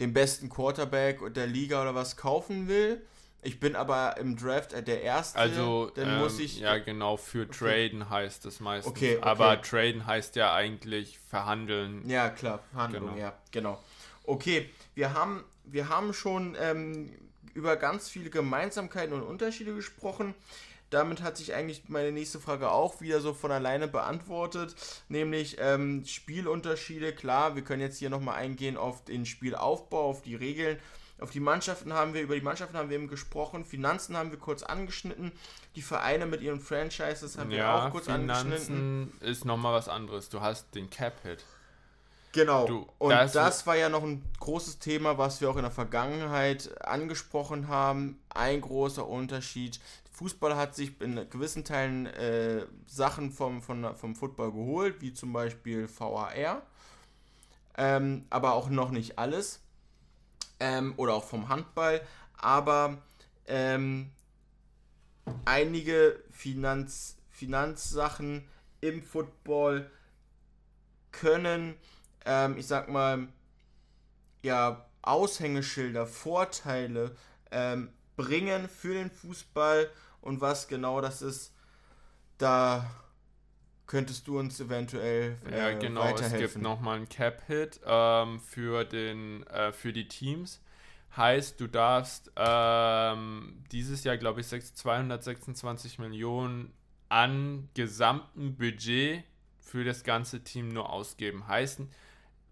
den besten Quarterback der Liga oder was kaufen will. Ich bin aber im Draft der Erste. Also, dann ähm, muss ich. Ja, genau, für okay. Traden heißt es meistens. Okay, okay, Aber Traden heißt ja eigentlich verhandeln. Ja, klar, Verhandeln, genau. ja, genau. Okay, wir haben, wir haben schon ähm, über ganz viele Gemeinsamkeiten und Unterschiede gesprochen damit hat sich eigentlich meine nächste Frage auch wieder so von alleine beantwortet, nämlich ähm, Spielunterschiede. Klar, wir können jetzt hier nochmal eingehen auf den Spielaufbau, auf die Regeln. Auf die Mannschaften haben wir, über die Mannschaften haben wir eben gesprochen, Finanzen haben wir kurz angeschnitten, die Vereine mit ihren Franchises haben ja, wir auch kurz Finanzen angeschnitten. ist nochmal was anderes. Du hast den Cap-Hit. Genau. Du, und das, das, war ja noch ein großes Thema, was wir auch in der Vergangenheit angesprochen haben. Ein großer Unterschied. Fußball hat sich in gewissen Teilen äh, Sachen vom, von, vom Football geholt, wie zum Beispiel VAR, ähm, aber auch noch nicht alles. Ähm, oder auch vom Handball, aber ähm, einige Finanz, Finanzsachen im Football können, ähm, ich sag mal, ja, Aushängeschilder, Vorteile ähm, bringen für den Fußball und was genau das ist, da könntest du uns eventuell äh, ja, genau, weiterhelfen. Es gibt nochmal einen Cap-Hit ähm, für, äh, für die Teams. Heißt, du darfst ähm, dieses Jahr, glaube ich, 226 Millionen an gesamtem Budget für das ganze Team nur ausgeben. Heißt,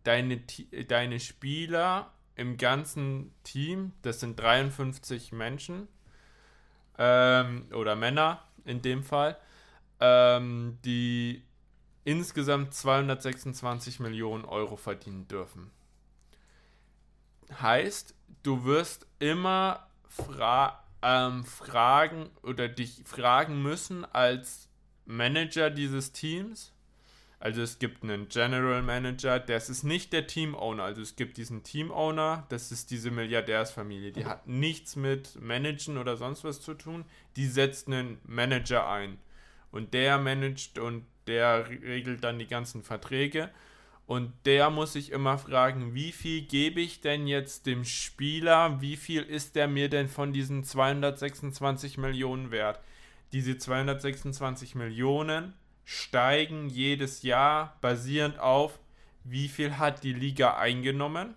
deine, deine Spieler im ganzen Team, das sind 53 Menschen, ähm, oder Männer in dem Fall, ähm, die insgesamt 226 Millionen Euro verdienen dürfen. Heißt, du wirst immer fra ähm, fragen oder dich fragen müssen als Manager dieses Teams. Also es gibt einen General Manager, das ist nicht der Team Owner. Also es gibt diesen Team Owner, das ist diese Milliardärsfamilie. Die hat nichts mit Managen oder sonst was zu tun. Die setzt einen Manager ein. Und der managt und der regelt dann die ganzen Verträge. Und der muss sich immer fragen, wie viel gebe ich denn jetzt dem Spieler? Wie viel ist der mir denn von diesen 226 Millionen wert? Diese 226 Millionen steigen jedes Jahr basierend auf, wie viel hat die Liga eingenommen.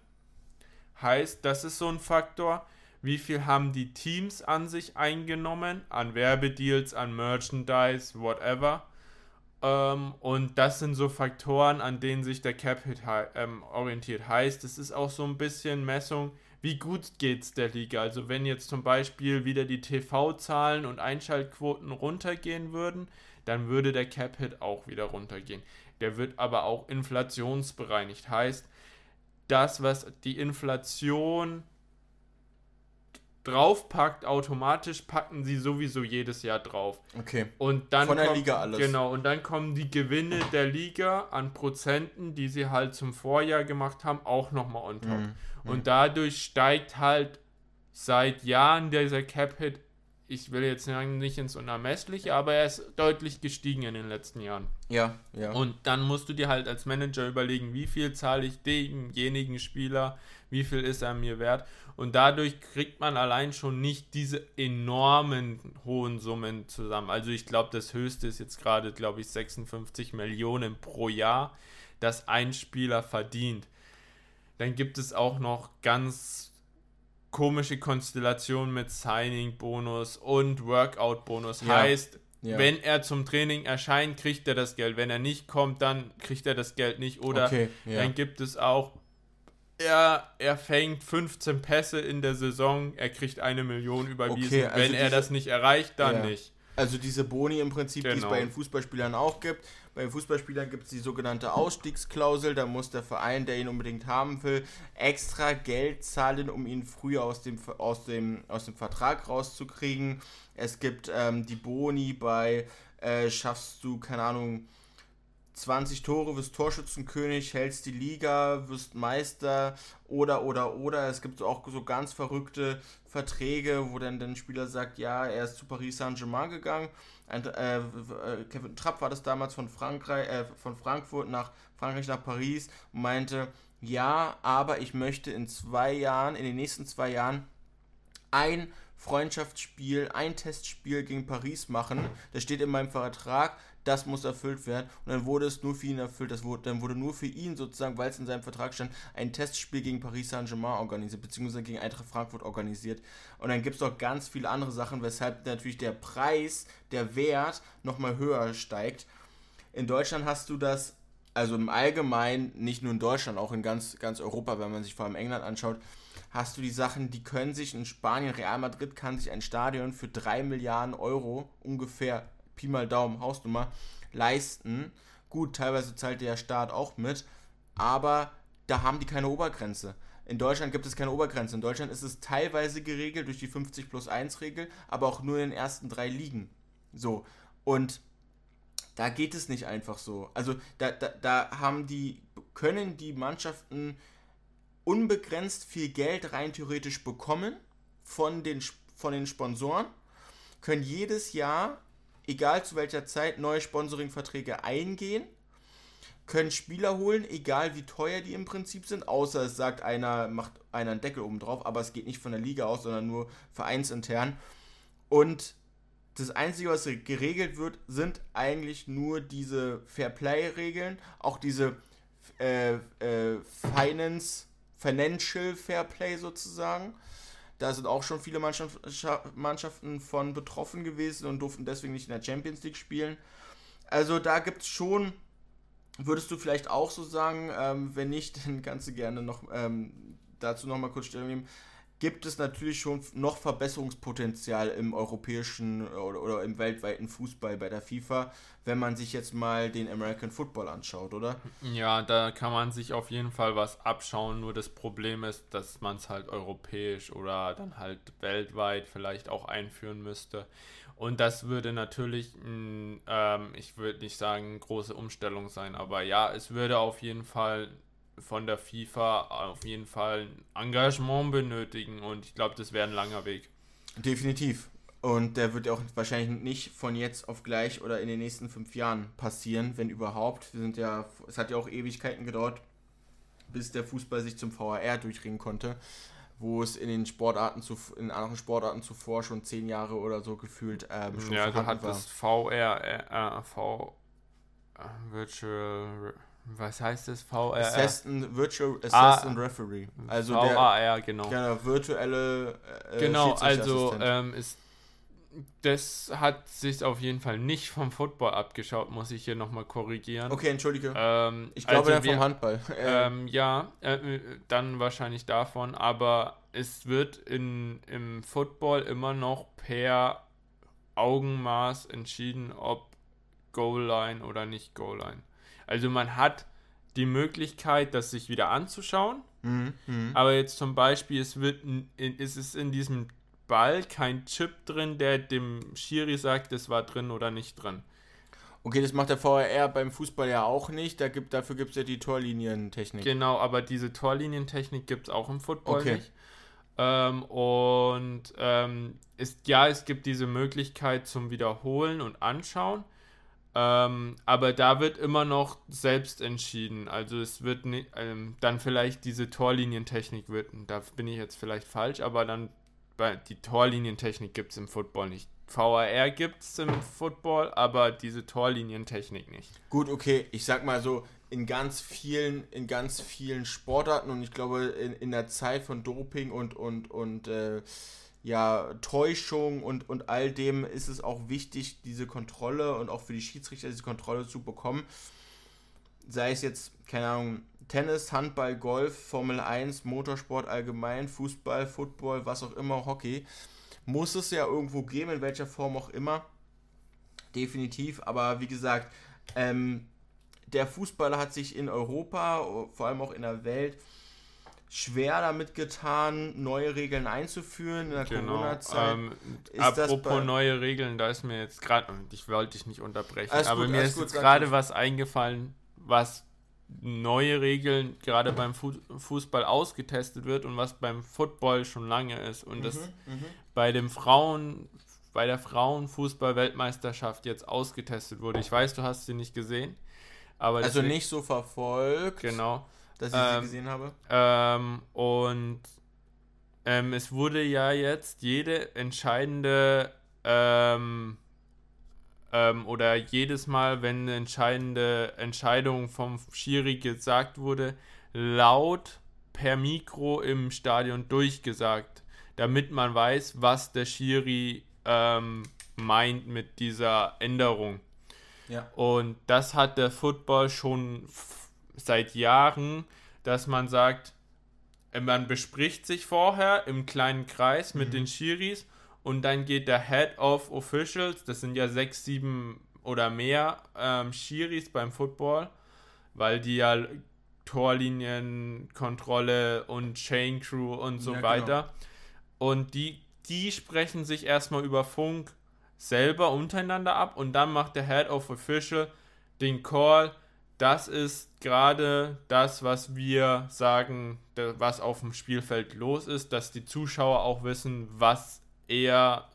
Heißt, das ist so ein Faktor. Wie viel haben die Teams an sich eingenommen? An Werbedeals, an Merchandise, whatever. Ähm, und das sind so Faktoren, an denen sich der Cap-Hit ähm, orientiert. Heißt, es ist auch so ein bisschen Messung, wie gut geht es der Liga. Also wenn jetzt zum Beispiel wieder die TV-Zahlen und Einschaltquoten runtergehen würden, dann würde der Cap-Hit auch wieder runtergehen. Der wird aber auch inflationsbereinigt. Heißt, das, was die Inflation draufpackt, automatisch packen sie sowieso jedes Jahr drauf. Okay. Und dann Von der kommt, Liga alles. Genau, und dann kommen die Gewinne der Liga an Prozenten, die sie halt zum Vorjahr gemacht haben, auch nochmal on top. Mhm. Und dadurch steigt halt seit Jahren dieser Cap-Hit, ich will jetzt sagen, nicht ins Unermessliche, aber er ist deutlich gestiegen in den letzten Jahren. Ja, ja. Und dann musst du dir halt als Manager überlegen, wie viel zahle ich demjenigen Spieler, wie viel ist er mir wert. Und dadurch kriegt man allein schon nicht diese enormen hohen Summen zusammen. Also ich glaube, das höchste ist jetzt gerade, glaube ich, 56 Millionen pro Jahr, das ein Spieler verdient. Dann gibt es auch noch ganz komische Konstellationen mit Signing-Bonus und Workout-Bonus. Ja. Heißt, ja. wenn er zum Training erscheint, kriegt er das Geld. Wenn er nicht kommt, dann kriegt er das Geld nicht. Oder okay, ja. dann gibt es auch, er, er fängt 15 Pässe in der Saison, er kriegt eine Million überwiesen. Okay, also Wenn er diese- das nicht erreicht, dann nicht. Also diese Boni im Prinzip, die es Genau. bei den Fußballspielern auch gibt. Bei Fußballspielern gibt es die sogenannte Ausstiegsklausel. Da muss der Verein, der ihn unbedingt haben will, extra Geld zahlen, um ihn früher aus dem, aus dem, aus dem Vertrag rauszukriegen. Es gibt ähm, die Boni bei, äh, schaffst du, keine Ahnung, 20 Tore, wirst Torschützenkönig, hältst die Liga, wirst Meister oder, oder, oder. Es gibt auch so ganz verrückte Verträge, wo dann der Spieler sagt, ja, er ist zu Paris Saint-Germain gegangen. Ein, äh, äh, Kevin Trapp war das damals von Frankreich, äh, von Frankfurt nach Frankreich nach Paris und meinte, ja, aber ich möchte in zwei Jahren, in den nächsten zwei Jahren ein Freundschaftsspiel, ein Testspiel gegen Paris machen. Das steht in meinem Vertrag, das muss erfüllt werden. Und dann wurde es nur für ihn erfüllt. Das wurde, dann wurde nur für ihn sozusagen, weil es in seinem Vertrag stand, ein Testspiel gegen Paris Saint-Germain organisiert, beziehungsweise gegen Eintracht Frankfurt organisiert. Und dann gibt es noch ganz viele andere Sachen, weshalb natürlich der Preis, der Wert nochmal höher steigt. In Deutschland hast du das, also im Allgemeinen, nicht nur in Deutschland, auch in ganz, ganz Europa, wenn man sich vor allem England anschaut, hast du die Sachen, die können sich in Spanien, Real Madrid kann sich ein Stadion für 3 Milliarden Euro ungefähr, Pi mal Daumen, Hausnummer, leisten. Gut, teilweise zahlt der Staat auch mit, aber da haben die keine Obergrenze. In Deutschland gibt es keine Obergrenze. In Deutschland ist es teilweise geregelt durch die 50 plus 1 Regel, aber auch nur in den ersten drei Ligen. So. Und da geht es nicht einfach so. Also da, da, da haben die, können die Mannschaften unbegrenzt viel Geld rein theoretisch bekommen von den, von den Sponsoren, können jedes Jahr, egal zu welcher Zeit, neue Sponsoringverträge eingehen, können Spieler holen, egal wie teuer die im Prinzip sind, außer es sagt einer, macht einer einen Deckel oben drauf, aber es geht nicht von der Liga aus, sondern nur vereinsintern. Und das Einzige, was geregelt wird, sind eigentlich nur diese Fair-Play-Regeln, auch diese äh, äh, Finance, Financial Fair Play sozusagen. Da sind auch schon viele Mannschaft, Mannschaften von betroffen gewesen und durften deswegen nicht in der Champions League spielen. Also da gibt es schon, würdest du vielleicht auch so sagen, ähm, wenn nicht, dann kannst du gerne noch ähm, dazu nochmal kurz Stellung nehmen. Gibt es natürlich schon noch Verbesserungspotenzial im europäischen oder, oder, im weltweiten Fußball bei der FIFA, wenn man sich jetzt mal den American Football anschaut, oder? Ja, da kann man sich auf jeden Fall was abschauen. Nur das Problem ist, dass man es halt europäisch oder dann halt weltweit vielleicht auch einführen müsste. Und das würde natürlich, ähm, ich würde nicht sagen, große Umstellung sein, aber ja, es würde auf jeden Fall von der FIFA auf jeden Fall ein Engagement benötigen und ich glaube, das wäre ein langer Weg. Definitiv. Und der wird ja auch wahrscheinlich nicht von jetzt auf gleich oder in den nächsten fünf Jahren passieren, wenn überhaupt. Wir sind ja, es hat ja auch Ewigkeiten gedauert, bis der Fußball sich zum VAR durchringen konnte, wo es in den Sportarten zu, in anderen Sportarten zuvor schon zehn Jahre oder so gefühlt ähm, schon ja, du hattest VR, äh, V äh, Virtual was heißt das? VR? Assistant, Virtual Assistant ah, Referee. Also VAR, der, genau. genau. virtuelle äh, Genau, also ähm, ist, das hat sich auf jeden Fall nicht vom Football abgeschaut, muss ich hier nochmal korrigieren. Okay, entschuldige. Ähm, ich glaube also wir, vom Handball. Ähm, ja, äh, dann wahrscheinlich davon, aber es wird in, im Football immer noch per Augenmaß entschieden, ob Goal Line oder nicht Goal Line. Also man hat die Möglichkeit, das sich wieder anzuschauen. Mhm, mh. Aber jetzt zum Beispiel, es wird ist es in diesem Ball kein Chip drin, der dem Schiri sagt, es war drin oder nicht drin. Okay, das macht der VRR beim Fußball ja auch nicht. Da gibt, dafür gibt es ja die Torlinientechnik. Genau, aber diese Torlinientechnik gibt es auch im Football okay. nicht. Ähm, und ähm, ist, ja, es gibt diese Möglichkeit zum Wiederholen und Anschauen. Ähm, aber da wird immer noch selbst entschieden. Also es wird nicht, ähm, dann vielleicht diese Torlinientechnik wird, da bin ich jetzt vielleicht falsch, aber dann die Torlinientechnik gibt es im Football nicht. VAR gibt es im Football, aber diese Torlinientechnik nicht. Gut, okay, ich sag mal so, in ganz vielen, in ganz vielen Sportarten und ich glaube in, in der Zeit von Doping und und und äh, ja, Täuschung und, und all dem ist es auch wichtig, diese Kontrolle und auch für die Schiedsrichter diese Kontrolle zu bekommen. Sei es jetzt, keine Ahnung, Tennis, Handball, Golf, Formel 1, Motorsport allgemein, Fußball, Football, was auch immer, Hockey. Muss es ja irgendwo geben, in welcher Form auch immer. Definitiv, aber wie gesagt, ähm, der Fußballer hat sich in Europa, vor allem auch in der Welt, schwer damit getan, neue Regeln einzuführen in der genau. Corona-Zeit. Ähm, apropos neue Regeln, da ist mir jetzt gerade, ich wollte dich nicht unterbrechen, alles aber gut, mir ist gut, jetzt gerade was eingefallen, was neue Regeln gerade beim Fußball ausgetestet wird und was beim Football schon lange ist und mhm, das mhm. bei dem Frauen bei der Frauenfußball-Weltmeisterschaft jetzt ausgetestet wurde. Ich weiß, du hast sie nicht gesehen, aber also nicht so verfolgt. Genau dass ich ähm, sie gesehen habe. Ähm, und ähm, es wurde ja jetzt jede entscheidende ähm, ähm, oder jedes Mal, wenn eine entscheidende Entscheidung vom Schiri gesagt wurde, laut per Mikro im Stadion durchgesagt, damit man weiß, was der Schiri ähm, meint mit dieser Änderung. Ja. Und das hat der Football schon seit Jahren, dass man sagt, äh, man bespricht sich vorher im kleinen Kreis mit mhm. den Shiris und dann geht der Head of Officials, das sind ja sechs, sieben oder mehr ähm, Shiris beim Football, weil die ja Torlinienkontrolle und Chain Crew und so ja, genau. weiter. Genau. Und die, die sprechen sich erstmal über Funk selber untereinander ab und dann macht der Head of Official den Call, das ist gerade das, was wir sagen, was auf dem Spielfeld los ist, dass die Zuschauer auch wissen, was er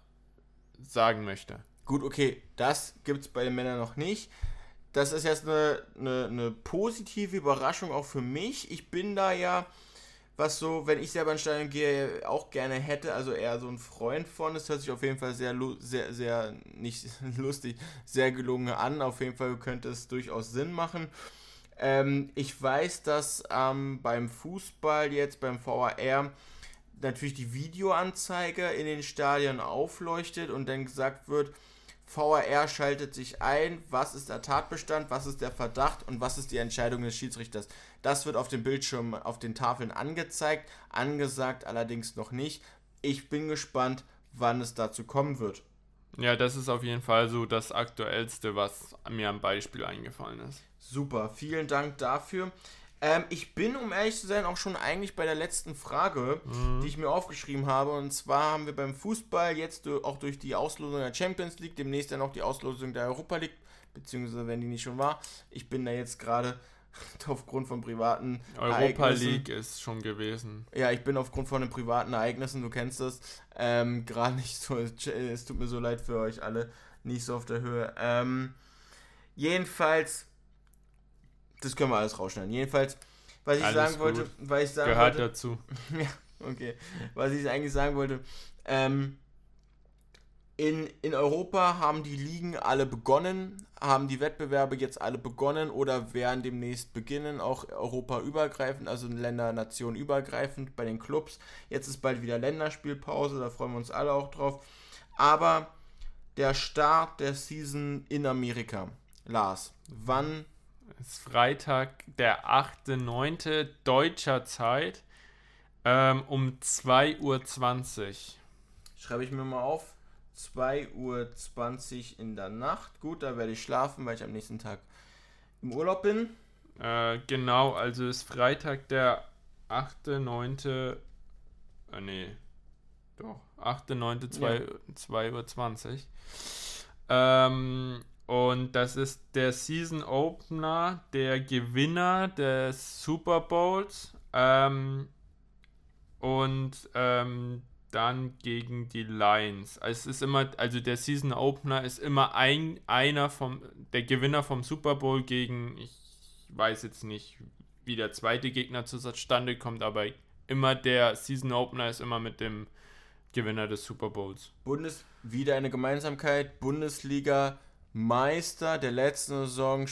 sagen möchte. Gut, okay, das gibt es bei den Männern noch nicht. Das ist jetzt eine, eine, eine positive Überraschung auch für mich. Ich bin da ja was so, wenn ich selber in Stadion gehe, auch gerne hätte, also eher so ein Freund von. Es hört sich auf jeden Fall sehr, sehr, sehr, nicht lustig, sehr gelungen an. Auf jeden Fall könnte es durchaus Sinn machen. Ähm, ich weiß, dass ähm, beim Fußball jetzt, beim VAR, natürlich die Videoanzeige in den Stadien aufleuchtet und dann gesagt wird, VAR schaltet sich ein, was ist der Tatbestand, was ist der Verdacht und was ist die Entscheidung des Schiedsrichters. Das wird auf dem Bildschirm, auf den Tafeln angezeigt, angesagt allerdings noch nicht. Ich bin gespannt, wann es dazu kommen wird. Ja, das ist auf jeden Fall so das Aktuellste, was mir am Beispiel eingefallen ist. Super, vielen Dank dafür. Ähm, ich bin, um ehrlich zu sein, auch schon eigentlich bei der letzten Frage, mhm. die ich mir aufgeschrieben habe. Und zwar haben wir beim Fußball jetzt auch durch die Auslosung der Champions League, demnächst dann auch die Auslosung der Europa League, beziehungsweise wenn die nicht schon war. Ich bin da jetzt gerade aufgrund von privaten Europa League ist schon gewesen. Ja, ich bin aufgrund von den privaten Ereignissen, du kennst das, ähm, gerade nicht so, es tut mir so leid für euch alle, nicht so auf der Höhe. Ähm, jedenfalls das können wir alles rausschneiden. Jedenfalls, was ich alles sagen gut. wollte, weil ich sagen Gehört wollte, dazu. ja, okay. Was ich eigentlich sagen wollte, ähm, in, in Europa haben die Ligen alle begonnen, haben die Wettbewerbe jetzt alle begonnen oder werden demnächst beginnen, auch europaübergreifend, also Länder, Nationen übergreifend bei den Clubs. Jetzt ist bald wieder Länderspielpause, da freuen wir uns alle auch drauf. Aber der Start der Season in Amerika, Lars, wann ist Freitag, der 8.9. deutscher Zeit ähm, um 2.20 Uhr. Schreibe ich mir mal auf. 2.20 Uhr in der Nacht. Gut, da werde ich schlafen, weil ich am nächsten Tag im Urlaub bin. Äh, genau, also ist Freitag der 8.9. Äh, nee. Doch, 8.9. Uhr. Ähm, und das ist der Season Opener, der Gewinner des Super Bowls. Ähm, und ähm, dann gegen die Lions. Also es ist immer, also der Season Opener ist immer ein, einer vom, der Gewinner vom Super Bowl gegen, ich weiß jetzt nicht, wie der zweite Gegner zustande kommt, aber immer der Season Opener ist immer mit dem Gewinner des Super Bowls. Bundes, wieder eine Gemeinsamkeit, Bundesliga Meister der letzten Saison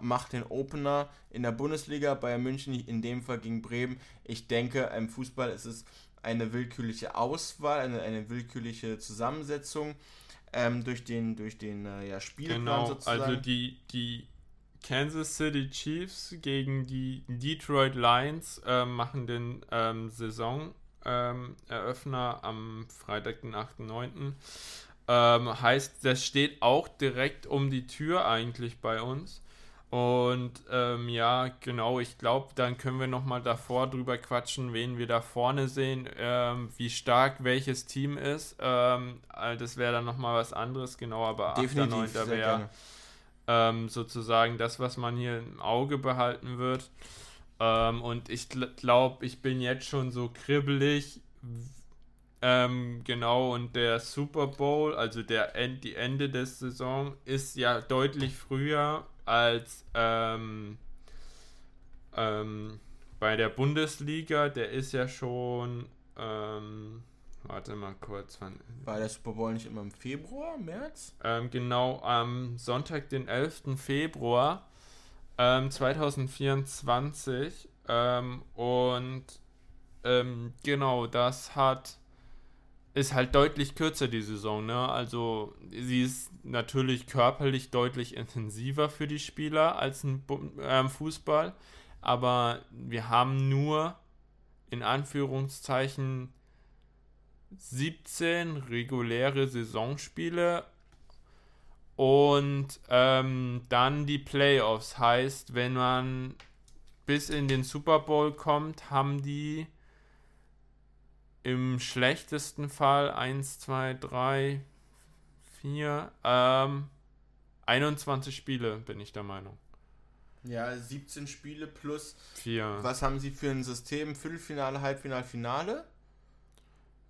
macht den Opener in der Bundesliga, Bayern München in dem Fall gegen Bremen. Ich denke, im Fußball ist es eine willkürliche Auswahl, eine, eine willkürliche Zusammensetzung ähm, durch den, durch den äh, ja, Spielplan genau, sozusagen. Also die, die Kansas City Chiefs gegen die Detroit Lions äh, machen den ähm, Saisoneröffner ähm, am Freitag, den 8.9. Ähm, heißt, das steht auch direkt um die Tür eigentlich bei uns. Und ähm, ja, genau, ich glaube, dann können wir nochmal davor drüber quatschen, wen wir da vorne sehen, ähm, wie stark welches Team ist. Ähm, äh, das wäre dann nochmal was anderes, genau, aber 8. 9. wäre ähm, sozusagen das, was man hier im Auge behalten wird. Ähm, und ich glaube, ich bin jetzt schon so kribbelig, ähm, genau, und der Super Bowl, also der End, die Ende der Saison, ist ja deutlich früher als ähm, ähm, bei der Bundesliga. Der ist ja schon, ähm, warte mal kurz. Wann, War der Super Bowl nicht immer im Februar, März? Ähm, genau, am Sonntag, den 11. Februar 2024. Ähm, und genau, das hat ist halt deutlich kürzer die Saison, ne? Also sie ist natürlich körperlich deutlich intensiver für die Spieler als ein äh, Fußball, aber wir haben nur in Anführungszeichen 17 reguläre Saisonspiele und ähm, dann die Playoffs. Heißt, wenn man bis in den Super Bowl kommt, haben die im schlechtesten Fall 1, 2, 3, 4, ähm, 21 Spiele, bin ich der Meinung. Ja, 17 Spiele plus 4. Was haben sie für ein System? Viertelfinale, Halbfinale, Finale?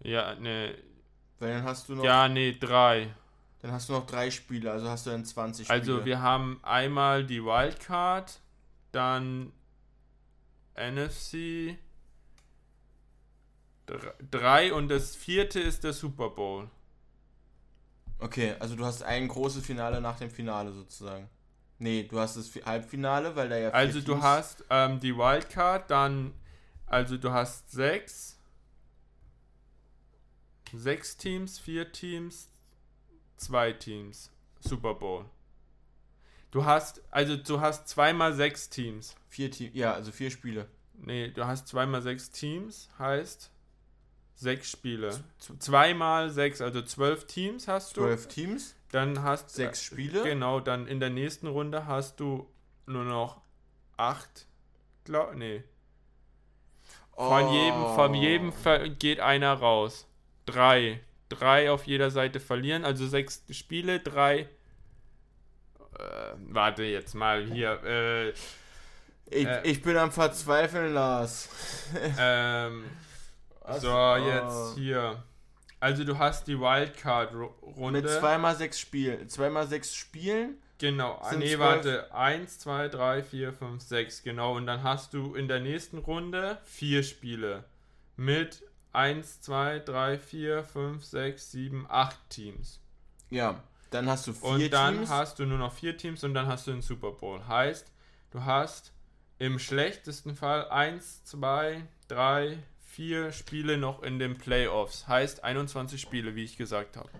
Ja, ne. Weil dann hast du noch. Ja, ne, drei. Dann hast du noch drei Spiele, also hast du dann 20 Spiele. Also wir haben einmal die Wildcard, dann NFC, Drei und das vierte ist der Super Bowl. Okay, also du hast ein großes Finale nach dem Finale sozusagen. Nee, du hast das Halbfinale, weil da ja. Also du Teams hast ähm, die Wildcard, dann. Also du hast sechs. Sechs Teams, vier Teams, zwei Teams. Super Bowl. Du hast, also du hast zweimal sechs Teams. Vier Teams, ja, also vier Spiele. Nee, du hast zweimal sechs Teams, heißt sechs Spiele. Zweimal sechs, also zwölf Teams hast du. Zwölf Teams. Dann hast sechs Spiele. Genau, dann in der nächsten Runde hast du nur noch acht. Glaub, nee. Von jedem, von jedem geht einer raus. Drei. Drei auf jeder Seite verlieren, also sechs Spiele, drei. Äh, warte jetzt mal hier. Äh, ich, äh, ich bin am Verzweifeln, Lars. ähm, so, jetzt hier. Also du hast die Wildcard-Runde. Mit zweimal sechs Spielen. Zweimal sechs Spielen. Genau, Sind nee, warte. 1, 2, 3, 4, 5, 6, genau. Und dann hast du in der nächsten Runde vier Spiele. Mit 1, 2, 3, 4, 5, 6, 7, 8 Teams. Ja, dann hast du vier Teams. Und dann Teams. hast du nur noch vier Teams und dann hast du den Super Bowl. Heißt, du hast im schlechtesten Fall 1, 2, 3, 4 Spiele noch in den Playoffs. Heißt 21 Spiele, wie ich gesagt habe.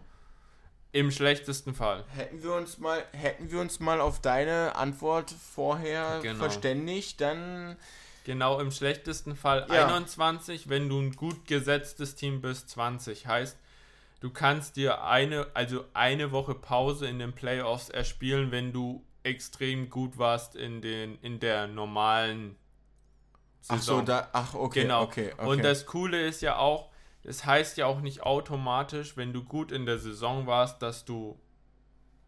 Im schlechtesten Fall. Hätten wir uns mal, hätten wir uns mal auf deine Antwort vorher genau. verständigt, dann. Genau, im schlechtesten Fall ja. 21, wenn du ein gut gesetztes Team bist, 20. Heißt, du kannst dir eine, also eine Woche Pause in den Playoffs erspielen, wenn du extrem gut warst in den, in der normalen Saison. Ach so, da, ach, okay, genau. okay, okay. Und das Coole ist ja auch, das heißt ja auch nicht automatisch, wenn du gut in der Saison warst, dass du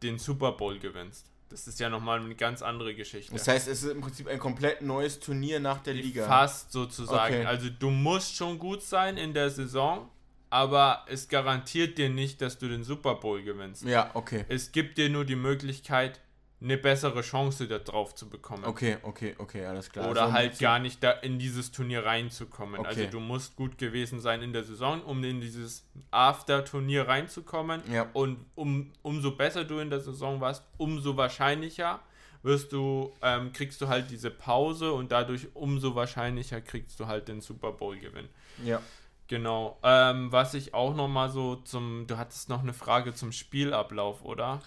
den Super Bowl gewinnst. Das ist ja nochmal eine ganz andere Geschichte. Das heißt, es ist im Prinzip ein komplett neues Turnier nach der Liga. Fast sozusagen. Okay. Also du musst schon gut sein in der Saison, aber es garantiert dir nicht, dass du den Super Bowl gewinnst. Ja, okay. Es gibt dir nur die Möglichkeit, eine bessere Chance da drauf zu bekommen. Okay, okay, okay, alles klar. Oder also, halt gar nicht da in dieses Turnier reinzukommen. Also okay. Also du musst gut gewesen sein in der Saison, um in dieses After-Turnier reinzukommen. Ja. Und um, umso besser du in der Saison warst, umso wahrscheinlicher wirst du, ähm, kriegst du halt diese Pause und dadurch umso wahrscheinlicher kriegst du halt den Super Bowl-Gewinn. Ja. Genau. Ähm, was ich auch noch mal so zum, du hattest noch eine Frage zum Spielablauf, oder?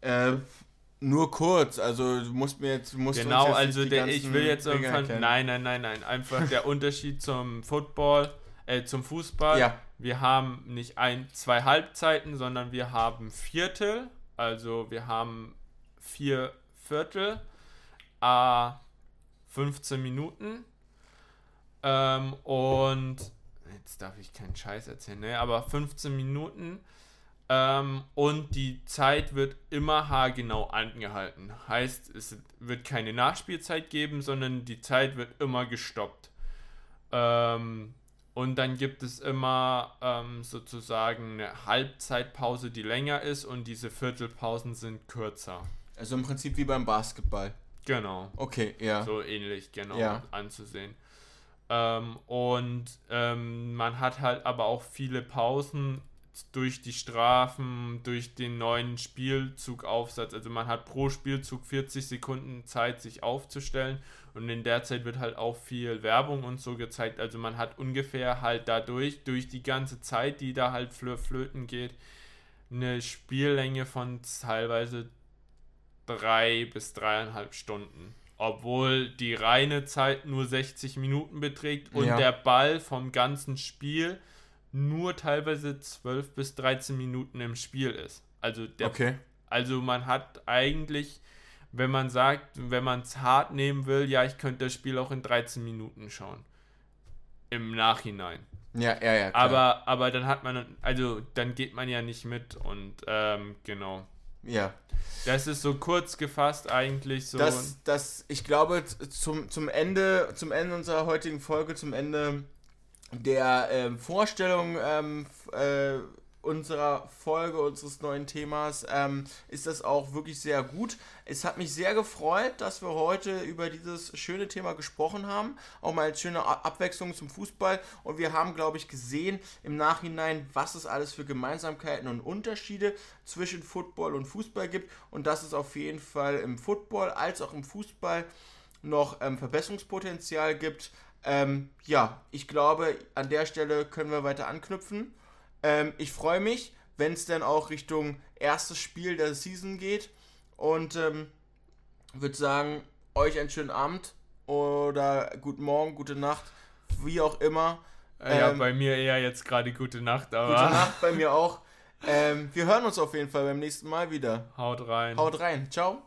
Äh, nur kurz, also du musst mir jetzt. Musst genau, jetzt also der, ich will jetzt irgendwann. Nein, nein, nein, nein. Einfach der Unterschied zum Football, äh, zum Fußball. Ja. Wir haben nicht ein, zwei Halbzeiten, sondern wir haben Viertel. Also wir haben vier Viertel, a äh, 15 Minuten. Ähm, und jetzt darf ich keinen Scheiß erzählen, ne? Aber 15 Minuten ähm, und die Zeit wird immer haargenau angehalten. Heißt, es wird keine Nachspielzeit geben, sondern die Zeit wird immer gestoppt. Ähm, und dann gibt es immer ähm, sozusagen eine Halbzeitpause, die länger ist und diese Viertelpausen sind kürzer. Also im Prinzip wie beim Basketball. Genau. Okay, ja. So ähnlich, genau, ja. anzusehen. Ähm, und ähm, man hat halt aber auch viele Pausen durch die Strafen, durch den neuen Spielzugaufsatz. Also man hat pro Spielzug 40 Sekunden Zeit, sich aufzustellen und in der Zeit wird halt auch viel Werbung und so gezeigt. Also man hat ungefähr halt dadurch, durch die ganze Zeit, die da halt flö flöten geht, eine Spiellänge von teilweise drei bis dreieinhalb Stunden. Obwohl die reine Zeit nur 60 Minuten beträgt und ja. der Ball vom ganzen Spiel nur teilweise 12 bis 13 Minuten im Spiel ist. Also, der, okay. also man hat eigentlich, wenn man sagt, wenn man es hart nehmen will, ja, ich könnte das Spiel auch in 13 Minuten schauen. Im Nachhinein. Ja, ja, ja. Klar. Aber, aber dann hat man, also dann geht man ja nicht mit und ähm, genau. Ja. Das ist so kurz gefasst eigentlich so. Das, das, ich glaube, zum, zum, Ende, zum Ende unserer heutigen Folge, zum Ende der ähm, Vorstellung ähm, äh, unserer Folge, unseres neuen Themas, ähm, ist das auch wirklich sehr gut. Es hat mich sehr gefreut, dass wir heute über dieses schöne Thema gesprochen haben. Auch mal eine schöne Abwechslung zum Fußball. Und wir haben, glaube ich, gesehen im Nachhinein, was es alles für Gemeinsamkeiten und Unterschiede zwischen Football und Fußball gibt. Und dass es auf jeden Fall im Football als auch im Fußball noch ähm, Verbesserungspotenzial gibt. Ähm, ja, ich glaube, an der Stelle können wir weiter anknüpfen. Ähm, ich freue mich, wenn es dann auch Richtung erstes Spiel der Season geht. Und ähm, würde sagen, euch einen schönen Abend oder guten Morgen, gute Nacht, wie auch immer. Ja, ähm, bei mir eher jetzt gerade gute Nacht, aber. Gute Nacht bei mir auch. Ähm, wir hören uns auf jeden Fall beim nächsten Mal wieder. Haut rein. Haut rein. Ciao.